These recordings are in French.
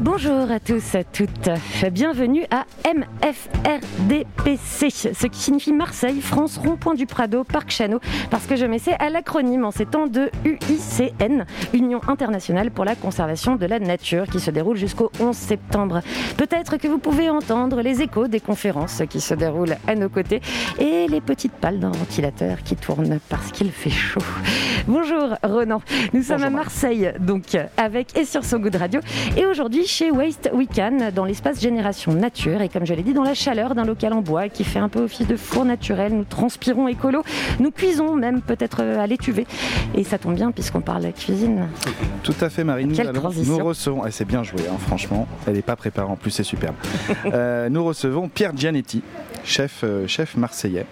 Bonjour à tous, à toutes. Bienvenue à MFRDPC, ce qui signifie Marseille, France, Rond-Point du Prado, Parc Chano, parce que je m'essaie à l'acronyme en ces temps de UICN, Union internationale pour la conservation de la nature, qui se déroule jusqu'au 11 septembre. Peut-être que vous pouvez entendre les échos des conférences qui se déroulent à nos côtés et les petites pales d'un ventilateur qui tournent parce qu'il fait chaud. Bonjour Ronan, nous sommes à Marseille, donc avec et sur So Good Radio, et aujourd'hui chez Waste Weekend dans l'espace Génération Nature et comme je l'ai dit dans la chaleur d'un local en bois qui fait un peu office de four naturel. Nous transpirons écolo, nous cuisons même peut-être à l'étuvée et ça tombe bien puisqu'on parle cuisine. Tout à fait, Marie. Nous, Quelle allons- transition. nous recevons, et c'est bien joué, hein, franchement. Elle n'est pas préparée en plus, c'est superbe. Euh, nous recevons Pierre Gianetti, chef, euh, chef marseillais,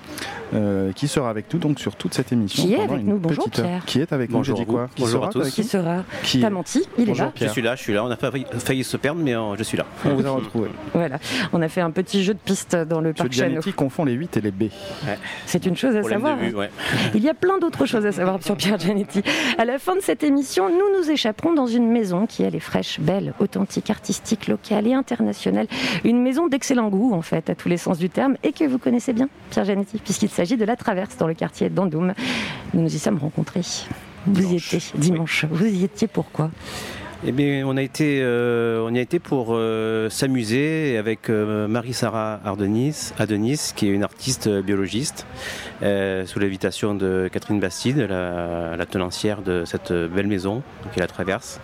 euh, qui sera avec nous donc sur toute cette émission. Qui est avec nous? Bonjour. Pierre. Qui est avec Bonjour nous dit vous. quoi? Qui Bonjour sera à tous. avec Qui sera? Qui T'as est menti, il est là. Je suis là, je suis là. On a failli, failli se perdre, mais euh, je suis là. On vous a retrouvé. Voilà, on a fait un petit jeu de piste dans le parc Chano. Gianetti confond les 8 et les B. C'est une chose à Problème savoir. de vue, ouais. Il y a plein d'autres choses à savoir sur Pierre Gianetti. À la fin de cette émission, nous nous échapperons dans une maison qui, elle, est fraîche, belle, authentique, artistique, locale et internationale. Une maison d'excellent goût, en fait, à tous les sens du terme, et que vous connaissez bien, Pierre Gianetti, puisqu'il s'agit de la Traverse dans le quartier d'Andoum. Nous nous y sommes rencontrés. Vous y étiez dimanche. Vous y étiez pourquoi Eh bien, on a été, euh, on y a été pour euh, s'amuser avec euh, Marie-Sara Ardenis, Adenis, qui est une artiste biologiste, sous l'invitation de Catherine Bastide, la, la tenancière de cette belle maison, qui est la Traverse.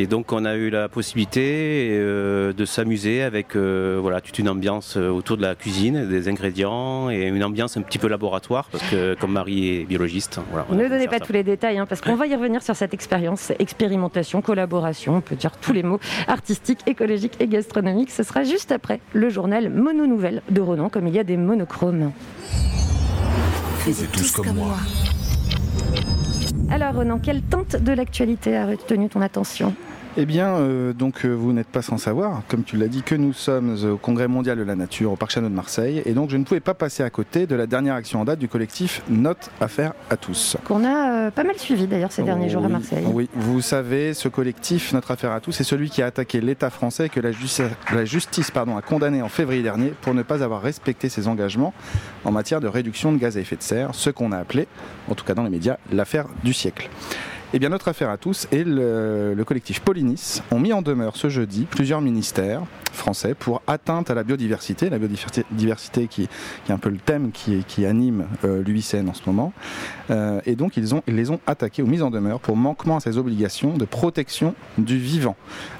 Et donc, on a eu la possibilité euh, de s'amuser avec euh, voilà, toute une ambiance euh, autour de la cuisine, des ingrédients et une ambiance un petit peu laboratoire, parce que comme Marie est biologiste, voilà, Ne donnez pas ça. tous les détails, hein, parce qu'on va y revenir sur cette expérience, expérimentation, collaboration, on peut dire tous les mots, artistique, écologique et gastronomique. Ce sera juste après le journal Mono Nouvelle de Ronan, comme il y a des monochromes. Tous comme moi. Alors Ronan, quelle teinte de l'actualité a retenu ton attention? Eh bien, euh, donc euh, vous n'êtes pas sans savoir, comme tu l'as dit, que nous sommes au Congrès mondial de la nature au Parc Chano de Marseille, et donc je ne pouvais pas passer à côté de la dernière action en date du collectif Note Affaire à tous. Qu'on a euh, pas mal suivi d'ailleurs ces derniers jours à Marseille. Oui, vous savez, ce collectif, notre affaire à tous, c'est celui qui a attaqué l'État français que la, justice, la justice pardon, a condamné en février dernier pour ne pas avoir respecté ses engagements en matière de réduction de gaz à effet de serre, ce qu'on a appelé, en tout cas dans les médias, l'affaire du siècle. Eh bien, notre affaire à tous et le, le collectif Polinis ont mis en demeure ce jeudi plusieurs ministères français pour atteinte à la biodiversité, la biodiversité diversité qui, est un peu le thème qui, anime euh, l'UICN en ce moment. Euh, et donc, ils les ont attaqués ou mis en demeure pour manquement à ses obligations de protection du vivant.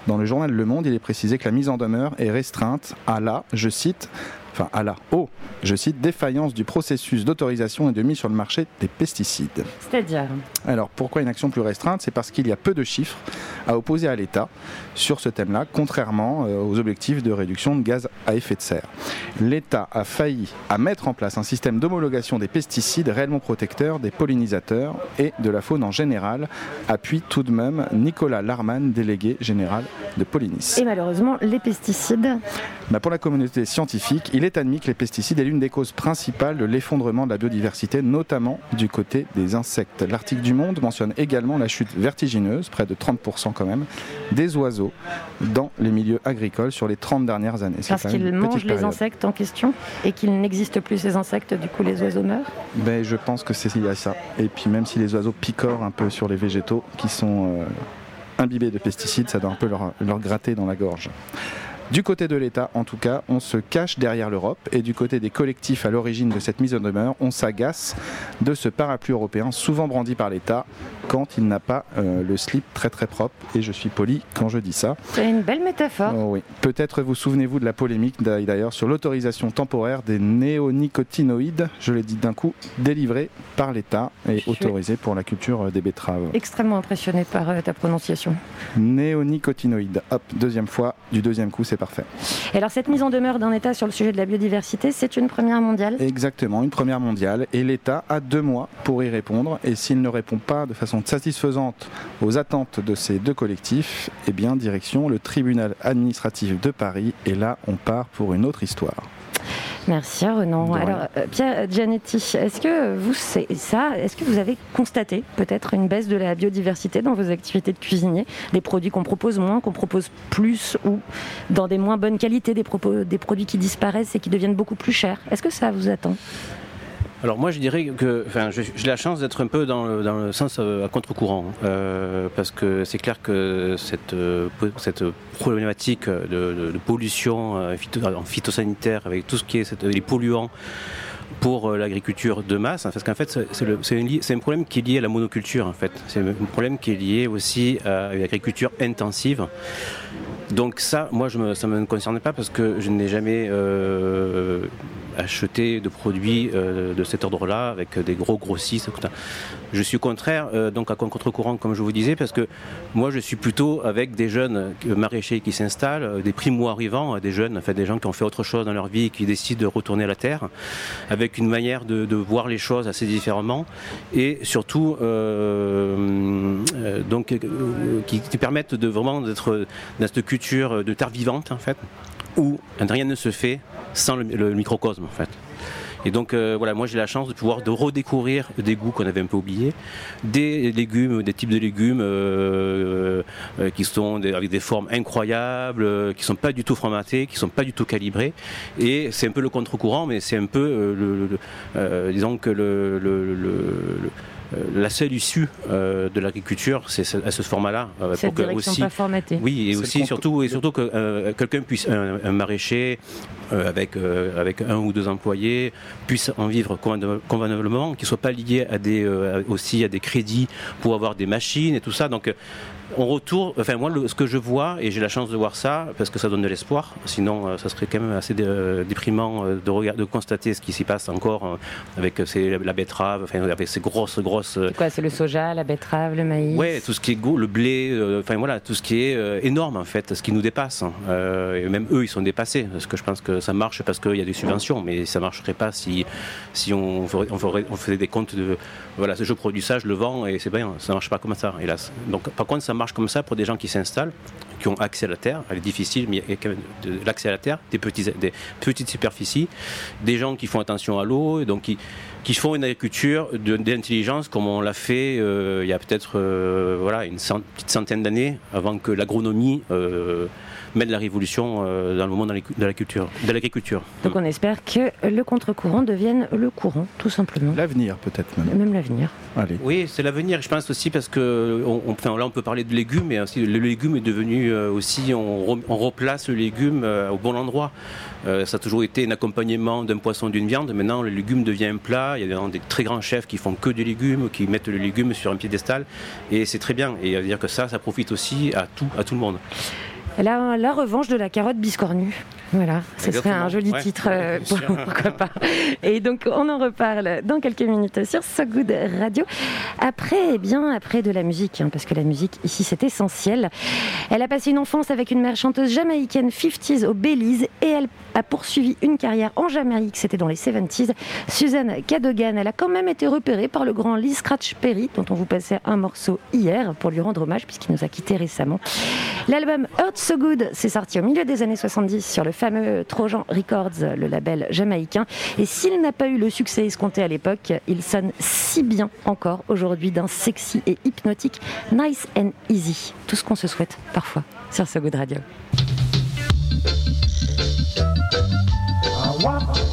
Dans le journal Le Monde, il est précisé que la mise en demeure est restreinte à la, je cite, enfin à la, oh, je cite, défaillance du processus d'autorisation et de mise sur le marché des pesticides. C'est-à-dire Alors pourquoi une action plus restreinte? C'est parce qu'il y a peu de chiffres à opposer à l'État sur ce thème-là, contrairement euh, aux objectifs de réduction de gaz à effet de serre. L'État a failli à mettre en place un système d'homologation des pesticides réellement protecteurs des pollinisateurs et de la faune en général, appuie tout de même Nicolas Larman, délégué général de Polinis. Et malheureusement, les pesticides, Bah, pour la communauté scientifique, il est admis que les pesticides est l'une des causes principales de l'effondrement de la biodiversité, notamment du côté des insectes. L'article du Monde mentionne également la chute vertigineuse, près de 30% quand même, des oiseaux dans les milieux agricoles sur les 30 dernières années. Parce qu'ils mangent les insectes en question et qu'il n'existe plus ces insectes, du coup les oiseaux meurent? Ben, je pense que c'est lié à ça. Et puis même si les oiseaux picorent un peu sur les végétaux qui sont euh, imbibés de pesticides, ça doit un peu leur, leur gratter dans la gorge. Du côté de l'État, en tout cas, on se cache derrière l'Europe et du côté des collectifs à l'origine de cette mise en demeure, on s'agace de ce parapluie européen souvent brandi par l'État quand il n'a pas euh, le slip très très propre. Et je suis poli quand je dis ça. C'est une belle métaphore. Oh oui. Peut-être vous souvenez-vous de la polémique d'ailleurs sur l'autorisation temporaire des néonicotinoïdes, je l'ai dit d'un coup, délivrés par l'État et Je autorisés pour la culture euh, des betteraves. Extrêmement impressionné par euh, ta prononciation. Néonicotinoïdes. Hop, deuxième fois, du deuxième coup c'est parfait. Et alors cette mise en demeure d'un État sur le sujet de la biodiversité, c'est une première mondiale? Exactement, une première mondiale. Et l'État a deux mois pour y répondre. Et s'il ne répond pas de façon satisfaisante aux attentes de ces deux collectifs, eh bien, direction le tribunal administratif de Paris. Et là, on part pour une autre histoire. Merci Renan. Alors euh, Pierre Gianetti, est-ce que vous c'est ça Est-ce que vous avez constaté peut-être une baisse de la biodiversité dans vos activités de cuisinier? Des produits qu'on propose moins, qu'on propose plus ou dans des moins bonnes qualités, des, propos- des produits qui disparaissent et qui deviennent beaucoup plus chers? Est-ce que ça vous attend? Alors moi je dirais que enfin, j'ai la chance d'être un peu dans le, dans le sens euh, à contre-courant euh, parce que c'est clair que cette, euh, problématique de, pollution en phytosanitaire avec tout ce qui est les polluants pour l'agriculture de masse, hein, parce qu'en fait c'est- un, problème qui est lié à la monoculture en fait. C'est un problème qui est lié aussi à une agriculture intensive. Donc ça, moi, je ça ne me concerne pas parce que je n'ai jamais acheté de produits euh, de cet ordre-là avec des gros grossistes. Je suis au contraire, euh, donc à contre-courant, comme je vous disais, parce que moi, je suis plutôt avec des jeunes maraîchers qui s'installent, euh, des primo-arrivants, des jeunes, en fait, des gens qui ont fait autre chose dans leur vie et qui décident de retourner à la terre, avec une manière de, voir les choses assez différemment et surtout donc qui, qui permettent de vraiment d'être dans cette culture de terre vivante en fait où rien ne se fait sans le, microcosme en fait. Et donc euh, voilà, moi j'ai la chance de pouvoir de redécouvrir des goûts qu'on avait un peu oubliés, des légumes, des types de légumes euh, euh, qui sont avec des formes incroyables, qui sont pas du tout formatés, qui sont pas du tout calibrés. Et c'est un peu le contre-courant, mais c'est un peu, le, disons que le, la seule issue euh, de l'agriculture, c'est ce- à ce format-là, euh, pour que aussi pas formatée. oui, et aussi surtout et surtout que euh, quelqu'un puisse un, un maraîcher euh, avec euh, avec un ou deux employés puisse en vivre convenable- convenablement, qu'il soit pas lié à des euh, aussi à des crédits pour avoir des machines et tout ça. Donc euh, on retourne, enfin moi le- ce que je vois et j'ai la chance de voir ça parce que ça donne de l'espoir. Sinon euh, ça serait quand même assez dé- euh, déprimant euh, de regarder, de constater ce qui s'y passe encore euh, avec ces- la betterave, enfin avec ces grosses grosses C'est quoi C'est le soja, la betterave, le maïs? Ouais, tout ce qui est go, le blé, enfin voilà, tout ce qui est énorme en fait, ce qui nous dépasse. hein. Et même eux, ils sont dépassés, parce que je pense que ça marche parce qu'il y a des subventions, mais ça marcherait pas si si on ferait, on ferait- on faisait des comptes de voilà, je produis ça, je le vends et c'est bien, ça marche pas comme ça, hélas. Donc par contre, ça marche comme ça pour des gens qui s'installent, qui ont accès à la terre. Elle est difficile, mais il y a quand même de l'accès à la terre, des petits, des petites superficies, des gens qui font attention à l'eau, donc qui qui font une agriculture d'intelligence comme on l'a fait euh, il y a peut-être euh, voilà, une petite centaine d'années avant que l'agronomie euh, mène la révolution euh, dans le monde de la- culture- de l'agriculture. Donc on espère que le contre-courant devienne le courant, tout simplement. L'avenir, peut-être même. Même l'avenir. Allez. Oui, c'est l'avenir, je pense aussi parce que on, on- enfin, là on peut parler de légumes, mais aussi le légume est devenu euh, aussi, on, on replace le légume euh, au bon endroit. Euh, ça a toujours été un accompagnement d'un poisson, d'une viande. Maintenant, le légume devient un plat. Il y a des, des très grands chefs qui font que des légumes, qui mettent le légume sur un piédestal, et c'est très bien. Et à dire que ça, ça profite aussi à tout, à tout le monde. La, la revanche de la carotte biscornue. Voilà, ce serait un joli Ouais, titre, euh, pour- pourquoi pas. Et donc on en reparle dans quelques minutes sur So Good Radio. Après, eh bien, après de la musique, hein, parce que la musique ici c'est essentiel. Elle a passé une enfance avec une mère chanteuse jamaïcaine 50s au Belize et elle a poursuivi une carrière en Jamaïque, c'était dans les 70s. Suzanne Cadogan, elle a quand même été repérée par le grand Lee Scratch Perry, dont on vous passait un morceau hier pour lui rendre hommage puisqu'il nous a quittés récemment. L'album Hurt So Good s'est sorti au milieu des années 70 sur le fameux Trojan Records, le label jamaïcain. Et s'il n'a pas eu le succès escompté à l'époque, il sonne si bien encore aujourd'hui d'un sexy et hypnotique Nice and Easy. Tout ce qu'on se souhaite parfois sur So Good Radio. Nice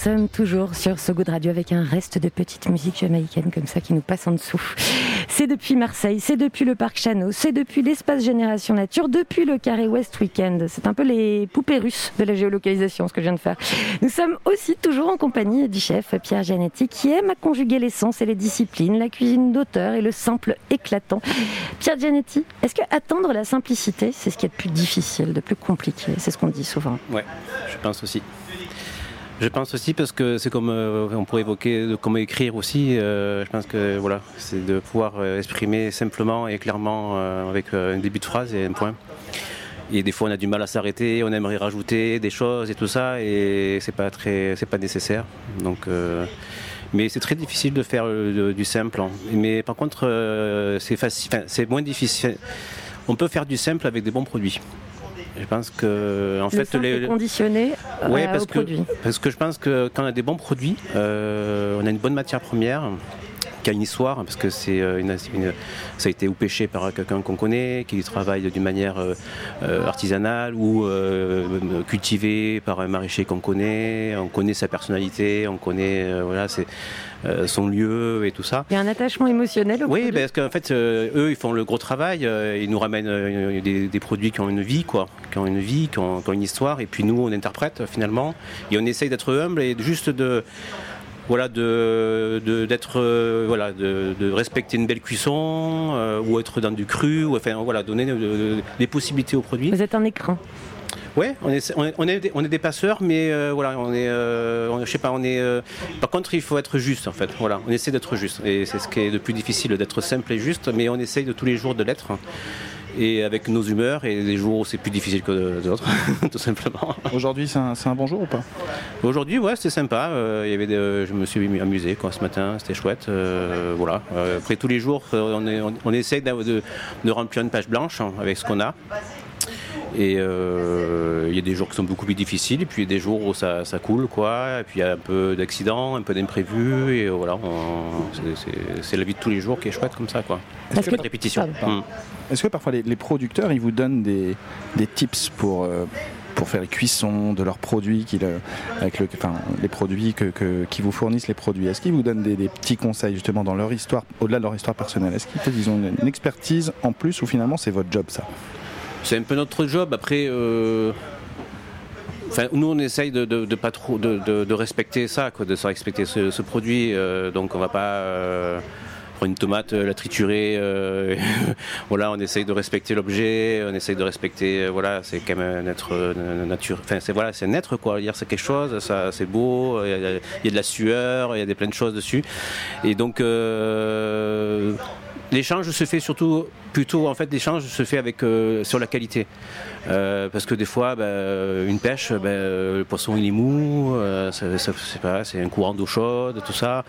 sommes toujours sur So Good Radio avec un reste de petite musique jamaïcaine comme ça qui nous passe en dessous. C'est depuis Marseille, c'est depuis le parc Chano, c'est depuis l'espace Génération Nature, depuis le Carré West Weekend. C'est un peu les poupées russes de la géolocalisation ce que je viens de faire. Nous sommes aussi toujours en compagnie du chef Pierre Gianetti qui aime à conjuguer l'essence et les disciplines, la cuisine d'auteur et le simple éclatant. Pierre Gianetti, est-ce que attendre la simplicité, c'est ce qui est de plus difficile, de plus compliqué? C'est ce qu'on dit souvent. Ouais, je pense aussi. Je pense aussi parce que c'est comme euh, on pourrait évoquer de comment écrire aussi. euh, je pense que voilà, c'est de pouvoir euh, exprimer simplement et clairement euh, avec euh, un début de phrase et un point. Et des fois, on a du mal à s'arrêter, on aimerait rajouter des choses et tout ça, et c'est pas très, c'est pas nécessaire. Donc, euh, mais c'est très difficile de faire euh, du simple. hein. Mais par contre, euh, c'est facile, c'est moins difficile. On peut faire du simple avec des bons produits. Je pense que en le fait les est conditionné euh, Ouais, parce au que, produit. parce que je pense que quand on a des bons produits, euh, on a une bonne matière première qui a une histoire, parce que c'est euh, une, une- ça a été ou pêché par quelqu'un qu'on connaît, qui travaille d'une manière euh, euh, artisanale ou euh, cultivé par un maraîcher qu'on connaît, on connaît sa personnalité, on connaît euh, voilà, c'est, son lieu et tout ça. Il y a un attachement émotionnel au Oui, produit. ben, parce qu'en fait, eux, ils font le gros travail. ils nous ramènent des, des produits qui ont une vie, quoi, qui ont une vie, qui ont, qui ont une histoire. Et puis nous, on interprète finalement. Et on essaye d'être humble et juste de, voilà, de, de- d'être, euh, voilà, de, de respecter une belle cuisson euh, ou être dans du cru. Ou, enfin, voilà, donner de- de- des possibilités aux produits. Vous êtes un écran. Ouais, on est, on est, on est des, on est des passeurs, mais euh, voilà, on est, euh, je sais pas, on est. euh, par contre, il faut être juste en fait. Voilà, on essaie d'être juste, et c'est ce qui est le plus difficile, d'être simple et juste, mais on essaye de tous les jours de l'être. Et avec nos humeurs et des jours où c'est plus difficile que d'autres, tout simplement. Aujourd'hui, c'est un, bon jour ou pas? Aujourd'hui, ouais, c'était sympa. euh, il y avait des- je me suis amusé quoi, ce matin, c'était chouette. euh, voilà. Euh, après tous les jours, euh, on, est- on, on essaie de, de- de remplir une page blanche hein, avec ce qu'on a. Et euh, il y a des jours qui sont beaucoup plus difficiles, et puis il y a des jours où ça, ça coule, quoi. Et puis il y a un peu d'accidents, un peu d'imprévus, et euh, voilà, c'est- la vie de tous les jours qui est chouette comme ça, quoi. Pas de que- répétition. Pardon. Mm. Est-ce que parfois les, les producteurs, ils vous donnent des, des tips pour, euh, pour faire les cuissons de leurs produits, qu'ils, avec le, enfin, les produits que, que- qui vous fournissent les produits? Est-ce qu'ils vous donnent des, des petits conseils justement dans leur histoire, au-delà de leur histoire personnelle? Est-ce qu'ils ils ont une, une expertise en plus ou finalement c'est votre job ça? C'est un peu notre job. Après, euh, nous, on essaye de, pas trop de, respecter ça, quoi, de se respecter ce, produit. euh, donc, on va pas euh, prendre une tomate, la triturer. voilà, on essaye de respecter l'objet. On essaye de respecter. voilà, c'est quand même un être nature. Enfin, c'est voilà, c'est un être quoi. Hier, c'est quelque chose. Ça, c'est beau. Il y, a, il y a de la sueur. Il y a des plein de choses dessus. Et donc. L'échange se fait surtout, plutôt en fait, l'échange se fait avec euh, sur la qualité, Euh, parce que des fois, euh, une pêche, euh, le poisson il est mou, euh, c'est pas, un courant d'eau chaude, tout ça.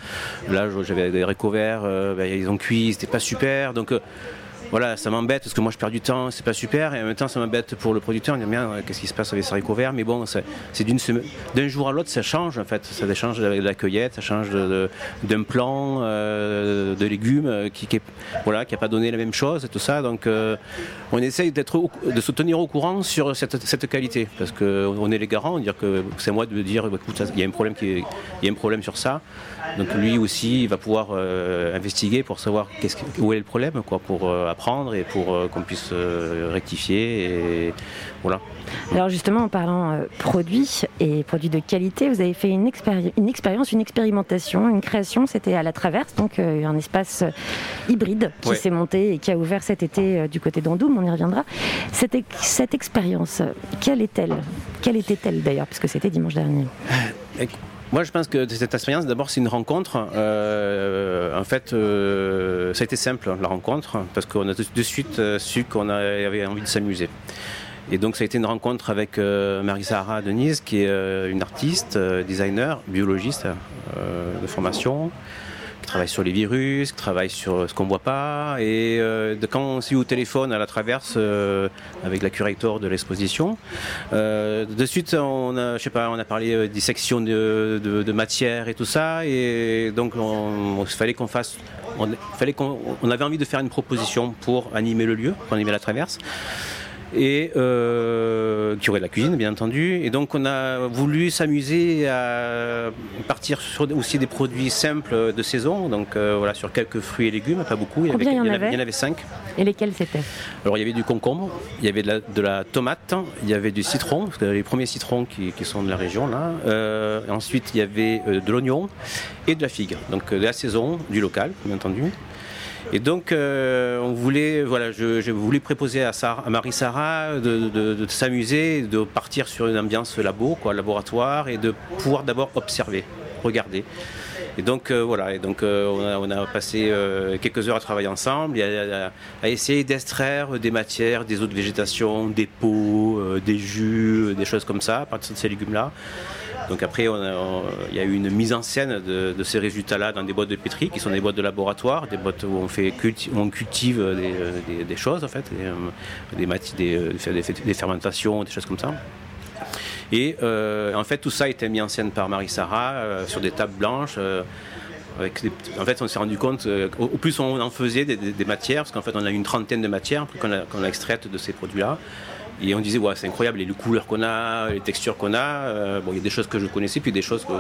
Là, j'avais des haricots verts, ben, ils ont cuit, c'était pas super, donc. Euh, voilà, ça m'embête parce que moi je perds du temps, c'est pas super, et en même temps ça m'embête pour le producteur. On dit bien, qu'est-ce qui se passe avec ces haricots verts Mais bon, c'est d'une semaine, d'un jour à l'autre, ça change en fait. Ça change de la cueillette, ça change d'un plan euh, de légumes euh, qui, qui est- voilà, qui a pas donné la même chose et tout ça. Donc euh, on essaye d'être, de se tenir au courant sur cette, qualité parce que on est les garants, dire que c'est moi de dire, écoute, qui, est- il y a un problème sur ça. Donc lui aussi, il va pouvoir euh, investiguer pour savoir que- où est le problème, quoi, pour euh, apprendre et pour euh, qu'on puisse rectifier. Et voilà. Alors justement, en parlant produits et produits de qualité, vous avez fait une, expéri- une expérience, une expérimentation, une création. C'était à la Traverse, donc un espace hybride qui Ouais. s'est monté et qui a ouvert cet été du côté d'Andoum. On y reviendra. Cette, ex- cette expérience, quelle est-elle? Quelle était-elle d'ailleurs, puisque c'était dimanche dernier Moi, je pense que cette expérience, d'abord, c'est une rencontre. Euh, en fait, euh, ça a été simple, la rencontre, parce qu'on a de, suite euh, su qu'on avait envie de s'amuser. Et donc, ça a été une rencontre avec Marie-Sahara Denise, qui est une artiste, designer, biologiste de formation, travaille sur les virus, qui travaille sur ce qu'on voit pas. Et euh, quand on s'est eu au téléphone à la traverse euh, avec la curator de l'exposition, euh, de suite on a, je sais pas, on a parlé euh, dissection de, de, de matière et tout ça. Et donc on, on- il fallait qu'on fasse, on, fallait qu'on, on avait envie de faire une proposition pour animer le lieu, pour animer la traverse. Et euh, qui aurait de la cuisine bien entendu. Et donc on a voulu s'amuser à partir sur aussi des produits simples de saison, donc euh, voilà sur quelques fruits et légumes, pas beaucoup. Il y en avait? Il y en avait cinq. Et lesquels c'était? Alors il y avait du concombre, il y avait de la, de la tomate, il y avait du citron, parce que les premiers citrons qui, qui sont de la région là. Euh, ensuite il y avait de l'oignon et de la figue, donc de la saison, du local bien entendu. Et donc, euh, on voulait, voilà, je, voulais préposer à, Sarah- à Marie-Sarah de, s'amuser, de partir sur une ambiance labo, quoi, laboratoire, et de pouvoir d'abord observer, regarder. Et donc euh, voilà, et donc euh, on, a, passé euh, quelques heures à travailler ensemble, et à, à- essayer d'extraire des matières, des eaux de végétation, des peaux, des jus, des choses comme ça, à partir de ces légumes-là. Donc après, il y a eu une mise en scène de, ces résultats-là dans des boîtes de pétri, qui sont des boîtes de laboratoire, des boîtes où on, fait où on cultive des, choses, en fait, des, euh, euh, des- des fermentations, des choses comme ça. Et euh, en fait, tout ça a été mis en scène par Marie-Sarah euh, sur des tables blanches. en fait, on s'est rendu compte, au, plus on en faisait des, matières, parce qu'en fait, on a une trentaine de matières qu'on a, a extraites de ces produits-là. Et on disait, ouais, c'est incroyable, les couleurs qu'on a, les textures qu'on a. Euh, bon, il y a des choses que je connaissais, puis des choses qu'on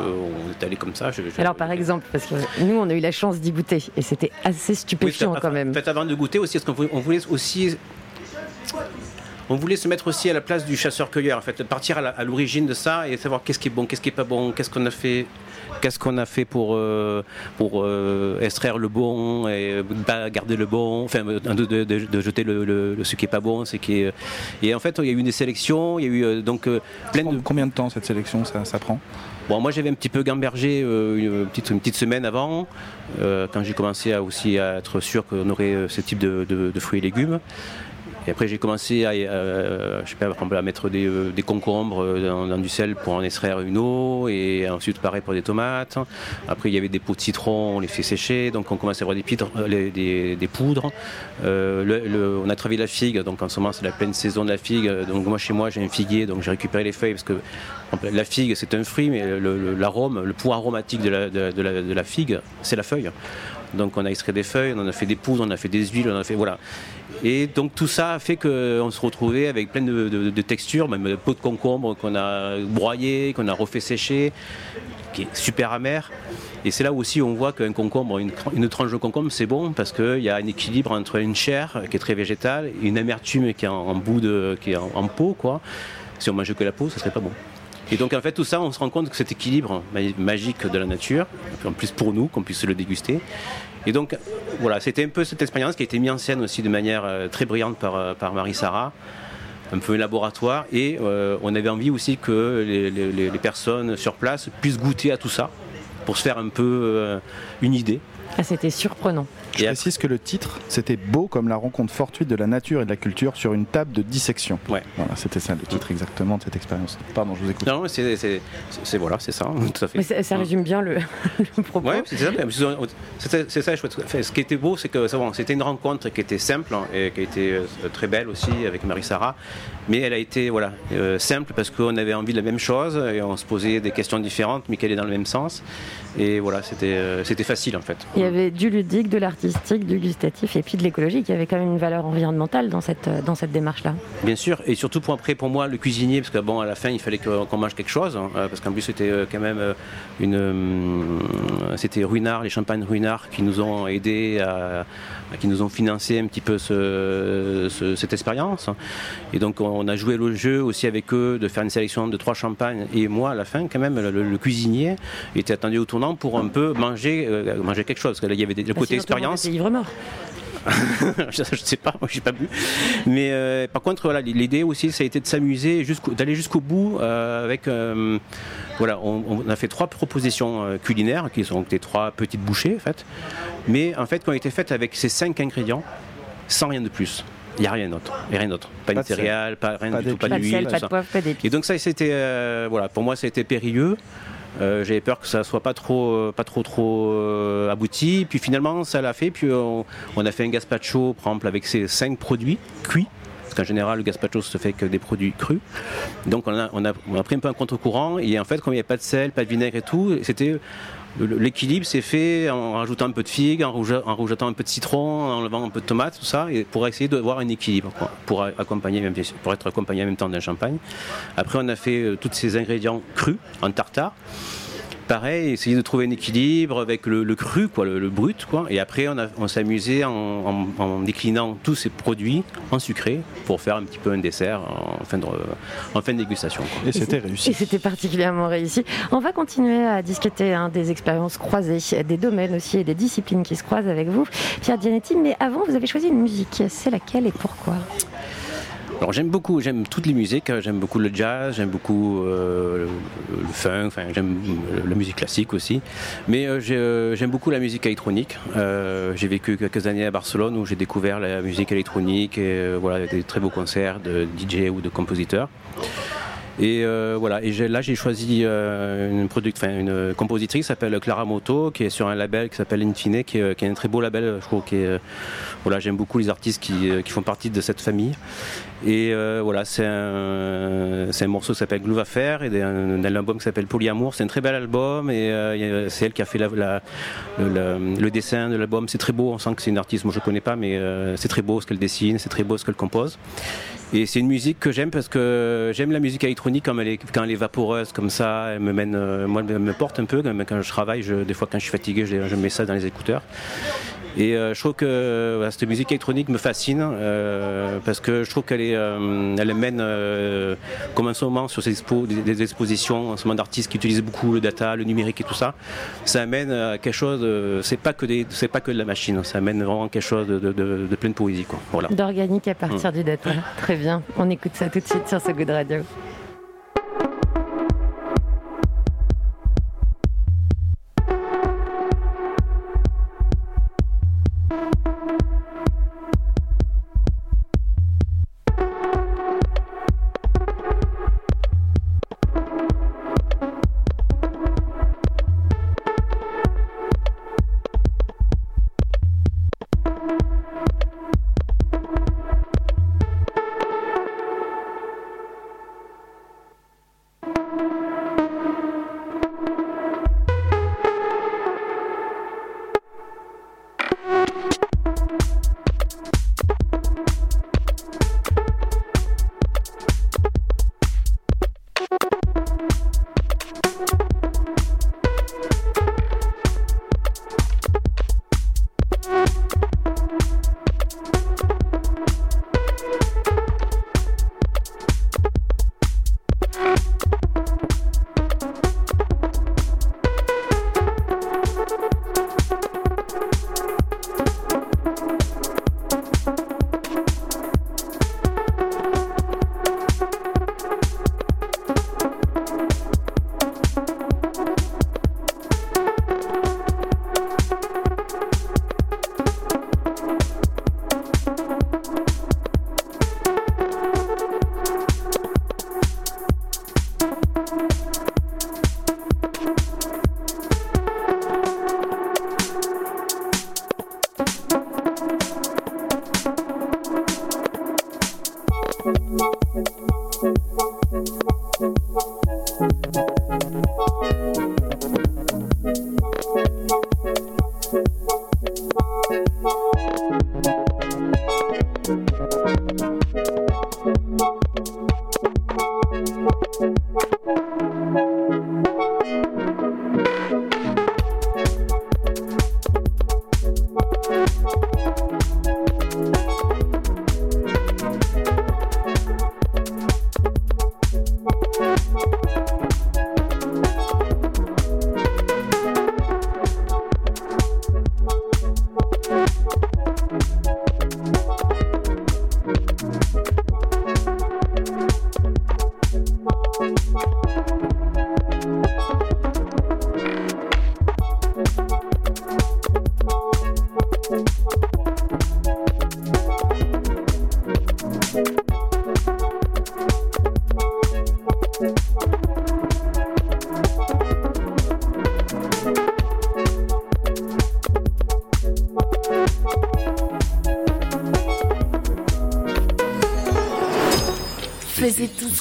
est allé comme ça. Je- je- Alors par exemple, parce que nous on a eu la chance d'y goûter et c'était assez stupéfiant quand même. En fait, avant de goûter aussi, parce qu'on voulait, on voulait aussi. On voulait se mettre aussi à la place du chasseur-cueilleur, en fait, partir à l'origine de ça et savoir qu'est-ce qui est bon, qu'est-ce qui est pas bon, qu'est-ce qu'on a fait, qu'est-ce qu'on a fait pour euh, pour euh, extraire le bon et pas garder le bon, enfin de, de- de- de jeter le, ce qui est pas bon, ce qui est. Et en fait, il y a eu des sélections, il y a eu euh, donc euh, plein de Combien de temps cette sélection ça, ça prend? Bon, moi j'avais un petit peu gambergé euh, une, petite, une petite semaine avant, euh, quand j'ai commencé à aussi à être sûr qu'on aurait euh, ce type de, de- de fruits et légumes. Après j'ai commencé à, euh, je sais pas, à mettre des, euh, concombres euh, dans, du sel pour en extraire une eau, et ensuite pareil pour des tomates. Après il y avait des pots de citron, on les fait sécher, donc on commence à avoir des, poudres. On a travaillé la figue, donc en ce moment c'est la pleine saison de la figue. Donc moi chez moi j'ai un figuier, donc j'ai récupéré les feuilles parce que la figue c'est un fruit, mais l'arôme, le, pouvoir aromatique de la, de- de la- de la figue, c'est la feuille. Donc on a extrait des feuilles, on en a fait des poudres, on a fait des huiles, on a fait voilà. Et donc tout ça a fait qu'on se retrouvait avec plein de, textures, même de pots de concombre qu'on a broyé, qu'on a refait sécher, qui est super amer. Et c'est là aussi où on voit qu'un concombre, une, tranche de concombre, c'est bon parce qu'il y a un équilibre entre une chair qui est très végétale et une amertume qui est en, peau. Si on mangeait que la peau, ça serait pas bon. Et donc en fait tout ça, on se rend compte que cet équilibre ma- magique de la nature, en plus pour nous, qu'on puisse le déguster. Et donc voilà, c'était un peu cette expérience qui a été mise en scène aussi de manière euh, très brillante par, euh, par Marie-Sarah, un peu un laboratoire. Et euh, on avait envie aussi que les, personnes sur place puissent goûter à tout ça pour se faire un peu une idée. Ah, c'était surprenant. Je précise que le titre, c'était beau comme la rencontre fortuite de la nature et de la culture sur une table de dissection. Ouais. Voilà, c'était ça le titre exactement de cette expérience. Pardon, je vous écoute. Non, c'est, voilà, c'est ça, tout à fait. Mais ça, ça résume bien le, le propos. Ouais, c'est ça. C'était- C'est ça. Enfin, ce qui était beau, c'est que c'est bon, c'était une rencontre qui était simple hein, et qui a été euh, très belle aussi avec Marie-Sarah. Mais elle a été voilà, euh, simple parce qu'on avait envie de la même chose et on se posait des questions différentes mais qui allaient dans le même sens. Et voilà, c'était euh, c'était facile en fait. Il y avait du ludique, de l'artistique, du gustatif et puis de l'écologique. Il y avait quand même une valeur environnementale dans cette, euh, dans cette démarche-là. Bien sûr, et surtout pour après pour moi le cuisinier, parce que bon à la fin il fallait qu'on mange quelque chose, hein, euh, parce qu'en plus c'était euh, quand même une, euh, c'était Ruinard, les champagnes Ruinard qui nous ont aidés, à, qui nous ont financé un petit peu ce- ce- cette expérience. Et donc on a joué le jeu aussi avec eux de faire une sélection de trois champagnes. Et moi à la fin quand même le, le cuisinier était attendu au tournant pour un peu manger euh, manger quelque chose, parce que là il y avait des- le côté monde expérience. ivre mort. je, je sais pas, moi j'ai pas bu. Mais euh, par contre, voilà, l'idée aussi, ça a été de s'amuser, jusqu'au- d'aller jusqu'au bout euh, avec. euh, voilà, on, on a fait trois propositions euh, culinaires qui sont des trois petites bouchées en fait, mais en fait qui ont été faites avec ces cinq ingrédients, sans rien de plus. Il n'y a rien d'autre, a rien d'autre. Pas, Pas de céréales, pas rien Pas du tout, pas Pas de d'huile, pas de poivre, pas d'épices. Et donc ça, c'était, euh, voilà, pour moi, ça a été périlleux. Euh, J'avais peur que ça soit pas trop, euh, pas trop, trop euh, abouti. Puis finalement, ça l'a fait. Puis on, a fait un gazpacho, par exemple, avec ces cinq produits cuits. parce qu'en général le gazpacho se fait que des produits crus. Donc on a, on a, pris un peu un contre-courant et en fait comme il n'y avait pas de sel, pas de vinaigre et tout, c'était l'équilibre s'est fait en rajoutant un peu de figue, en, rajoutant un peu de citron, en enlevant un peu de tomate, tout ça, et pour essayer d'avoir un équilibre, quoi, pour accompagner, pour être accompagné en même temps d'un champagne. Après, on a fait euh, tous ces ingrédients crus en tartare. Pareil, essayer de trouver un équilibre avec le, le cru, quoi, le, le brut, quoi. Et après, on, a- on s'est amusé en, en- en déclinant tous ces produits en sucré pour faire un petit peu un dessert en fin de, en fin de dégustation. quoi. Et c'était Et réussi. c'était particulièrement réussi. On va continuer à discuter hein, des expériences croisées, des domaines aussi et des disciplines qui se croisent avec vous. Pierre Gianetti, mais avant, vous avez choisi une musique. C'est laquelle et pourquoi? Alors j'aime beaucoup, j'aime toutes les musiques, j'aime beaucoup le jazz, j'aime beaucoup euh, le, funk, j'aime la musique classique aussi, mais euh, j'ai, euh, j'aime beaucoup la musique électronique. Euh, j'ai vécu quelques années à Barcelone où j'ai découvert la musique électronique et euh, voilà des très beaux concerts de DJ ou de compositeurs. Et euh, voilà, et là j'ai choisi euh, une, une compositrice qui s'appelle Clara Moto, qui est sur un label qui s'appelle Infine, qui est, un très beau label, je trouve. Euh, voilà, j'aime beaucoup les artistes euh, qui font partie de cette famille. Et euh, voilà, c'est un, morceau qui s'appelle Glue à faire et d'un album qui s'appelle Polyamour. C'est un très bel album et euh, c'est elle qui a fait le, dessin de l'album. C'est très beau, on sent que c'est une artiste, moi je ne connais pas, mais euh, c'est très beau ce qu'elle dessine, c'est très beau ce qu'elle compose. Et c'est une musique que j'aime parce que j'aime la musique électronique comme elle est, quand elle est vaporeuse comme ça. Elle me mène, moi, elle me porte un peu. Quand je travaille, des fois quand je suis fatigué, je mets ça dans les écouteurs. Et euh, je trouve que voilà, cette musique électronique me fascine euh, parce que je trouve qu'elle est, euh, elle mène euh, comme en ce moment sur ces expos, des, des expositions, en ce moment d'artistes qui utilisent beaucoup le data, le numérique et tout ça. Ça amène à quelque chose. euh, c'est pas que des, c'est pas que de la machine. Ça amène vraiment quelque chose de, de, de- de pleine poésie, quoi. Voilà. D'organique à partir du data. Très bien. On écoute ça tout de suite sur ce Good Radio.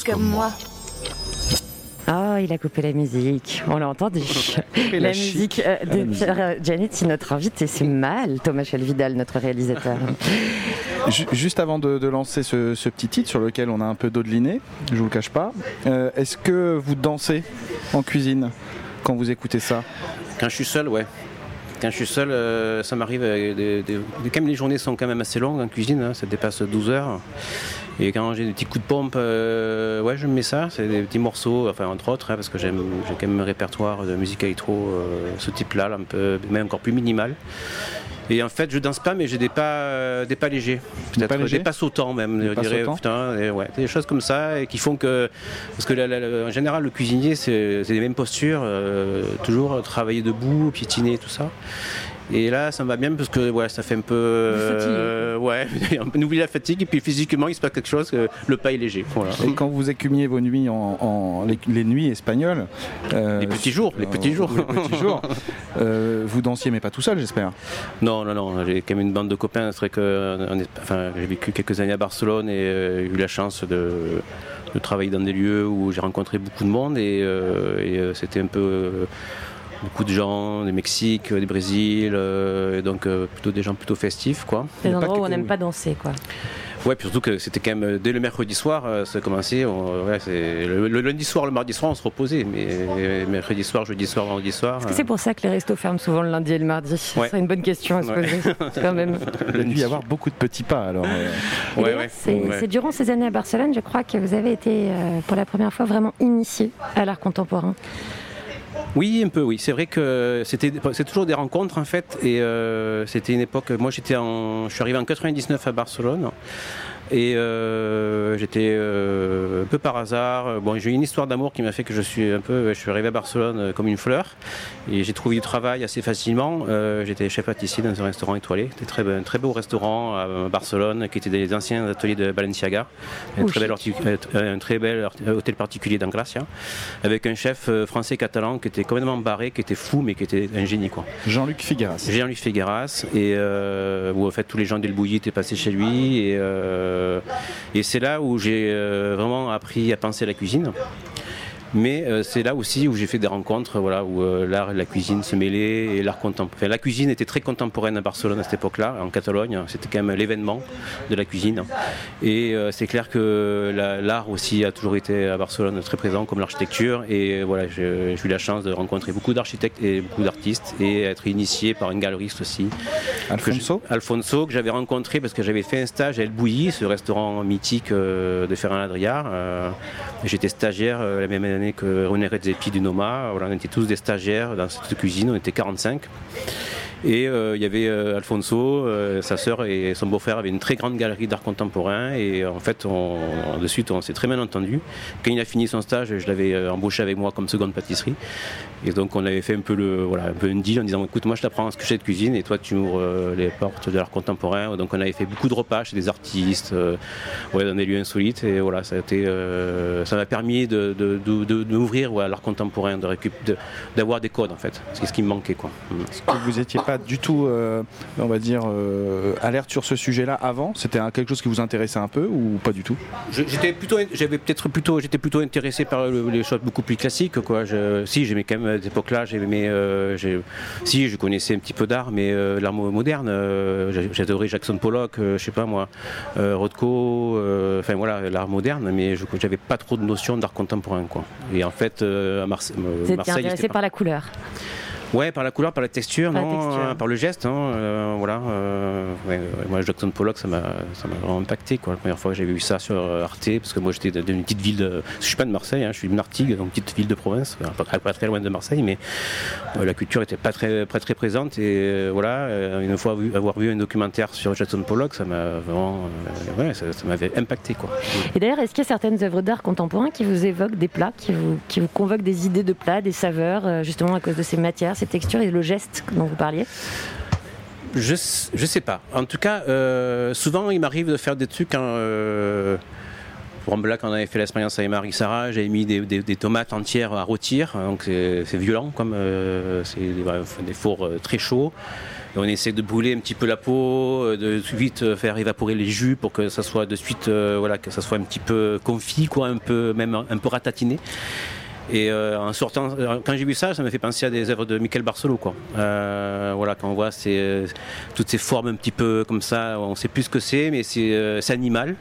Comme moi. Oh, il a coupé la musique. On l'a entendu. la, la musique chic. euh, Ah, la de musique. Pierre Janet, c'est notre invité. C'est mal, Thomas Vidal, notre réalisateur. Ju- Juste avant de, de lancer ce, ce petit titre sur lequel on a un peu dodeliné, je vous le cache pas, euh, est-ce que vous dansez en cuisine quand vous écoutez ça? Quand je suis seul, ouais. Quand je suis seul, euh, ça m'arrive. euh, quand même, les journées sont quand même assez longues en cuisine, hein, ça dépasse 12 heures. Et quand j'ai des petits coups de pompe, euh, ouais, je me mets ça. C'est des petits morceaux, enfin entre autres, hein, parce que j'aime, j'ai quand même un répertoire de musique électro, euh, ce type-là, là, un peu, mais encore plus minimal. Et en fait, je danse pas, mais j'ai des pas, euh, des pas légers. Des pas Peut-être légers des pas sautants même, Des je pas dirais. sautants Putain, et ouais, des choses comme ça et qui font que, parce que la- la- la- en général, le cuisinier, c'est c'est les mêmes postures, euh, toujours travailler debout, piétiner, tout ça. Et là, ça me va bien parce que ouais, ça fait un peu, euh, ouais, on oublie la fatigue et puis physiquement, il se passe quelque chose, que le pas est léger. Voilà. Et quand vous écumiez vos nuits en, en- les, les nuits espagnoles, euh, Les petits jours, les petits jours. les petits jours, euh, vous dansiez mais pas tout seul, j'espère. Non, non, non, j'ai quand même une bande de copains. C'est vrai que enfin, j'ai vécu quelques années à Barcelone et euh, eu la chance de, de travailler dans des lieux où j'ai rencontré beaucoup de monde et, euh, et, euh, c'était un peu euh, beaucoup de gens du Mexique, du Brésil, euh, et donc euh, plutôt des gens plutôt festifs, quoi. Des endroits où on n'aime pas danser, quoi. Ouais, puis surtout que c'était quand même euh, dès le mercredi soir, euh, ça a commencé. on- ouais, c'est- le, le lundi soir, le mardi soir, on se reposait, mais euh, mercredi soir, jeudi soir, vendredi soir. Est-ce que c'est pour ça que les restos ferment souvent le lundi et le mardi? Ce Ouais. serait une bonne question à se Ouais. poser, quand même. Il a dû y avoir beaucoup de petits pas alors. euh, c'est ouais. c'est durant ces années à Barcelone, je crois, que vous avez été euh, pour la première fois vraiment initié à l'art contemporain. Oui, un peu, oui. C'est vrai que c'était, c'est toujours des rencontres en fait, et euh, c'était une époque. Moi, j'étais en, je suis arrivé en 99 à Barcelone. Et euh, j'étais euh, un peu par hasard. Bon, j'ai eu une histoire d'amour qui m'a fait que je suis un peu. Je suis arrivé à Barcelone euh, comme une fleur et j'ai trouvé du travail assez facilement. Euh, j'étais chef pâtissier dans un restaurant étoilé. C'était très, un très beau restaurant à Barcelone qui était des anciens ateliers de Balenciaga. Un Oh, très, bel, euh, un très hôtel particulier dans Gracia avec un chef euh, français catalan qui était complètement barré, qui était fou mais qui était un génie quoi. Jean-Luc Figueras. Jean-Luc Figueras et euh, où en fait tous les gens d'El Bouilly étaient passés chez lui et, euh, et c'est là où j'ai euh, vraiment appris à penser la cuisine. Mais euh, c'est là aussi où j'ai fait des rencontres, voilà, où euh, l'art et la cuisine se mêlaient et l'art contemporain. la cuisine était très contemporaine à Barcelone à cette époque-là, en Catalogne. C'était quand même l'événement de la cuisine. Et euh, c'est clair que la- l'art aussi a toujours été à Barcelone très présent, comme l'architecture. Et voilà, j'ai eu la chance de rencontrer beaucoup d'architectes et beaucoup d'artistes et être initié par un galeriste aussi. Alfonso Que Alfonso, que j'avais rencontré parce que j'avais fait un stage à El Bouilly, ce restaurant mythique de Ferran Adrià. J'étais stagiaire la même année que René Redzepi du Noma. On était tous des stagiaires dans cette cuisine, on était 45. Et euh, il y avait euh, Alfonso, euh, sa sœur et son beau-frère avaient une très grande galerie d'art contemporain. Et en fait, de suite, on s'est très bien entendu. Quand il a fini son stage, je l'avais embauché avec moi comme seconde pâtisserie. Et donc, on avait fait un peu, le, voilà, un peu une deal en disant écoute, moi je t'apprends ce que je de cuisine et toi tu m'ouvres les portes de l'art contemporain. Donc, on avait fait beaucoup de repas chez des artistes, ouais, dans des lieux insolites. Et voilà, ça a été, ça m'a permis de, à l'art contemporain, d'avoir des codes en fait. C'est ce qui me manquait. Quoi. Mm. Est-ce que vous n'étiez pas du tout, euh, on va dire, euh, alerte sur ce sujet-là avant C'était un- quelque chose qui vous intéressait un peu ou pas du tout? J'étais plutôt, j'avais peut-être plutôt, j'étais plutôt intéressé par le- les choses beaucoup plus classiques, quoi. Je, si, j'aimais quand même à cette époque-là, j'aimais, euh, j'ai- si, je connaissais un petit peu d'art, mais euh, l'art mo- moderne, euh, j'adorais Jackson Pollock, euh, je sais pas moi, euh, Rothko, euh, enfin voilà, l'art moderne, mais je j'avais pas trop de notion d'art contemporain, quoi. Et en fait, euh, à Marse- Vous étiez Marseille, intéressé par la couleur. Ouais, par la couleur, par la texture, Par la non, texture. euh, par le geste, hein, euh, voilà. euh, ouais, moi, Jackson Pollock, ça m'a, vraiment impacté, quoi. La première fois que j'avais vu ça sur Arte, parce que moi, j'étais d'une petite ville, de, je suis pas de Marseille, hein, je suis de Martigues, donc petite ville de province, pas, pas très loin de Marseille, mais la culture était pas très, très, très présente, et voilà, une fois vu- avoir vu un documentaire sur Jackson Pollock, ça m'a vraiment, ouais, ça, ça m'avait impacté, quoi. Et d'ailleurs, est-ce qu'il y a certaines œuvres d'art contemporain qui vous évoquent des plats, qui vous, qui vous convoquent des idées de plats, des saveurs, justement à cause de ces matières, ces textures et le geste dont vous parliez Je, je sais pas. En tout cas, euh, souvent il m'arrive de faire des trucs. hein, euh, pour un black, on avait fait l'expérience avec Marie Sarah. J'avais mis des, des- tomates entières à rôtir, donc c'est c'est violent, comme euh, c'est des, fours euh, très chauds. On essaie de brûler un petit peu la peau, euh, de vite euh, faire évaporer les jus pour que ça soit de suite, euh, voilà, que ça soit un petit peu confit, quoi, un peu même un peu ratatiné. Et euh, en sortant, euh, quand j'ai vu ça, ça m'a fait penser à des œuvres de Michel Barcelo, quoi. Euh, voilà, quand on voit toutes ces formes un petit peu comme ça, on sait plus ce que c'est, mais c'est animal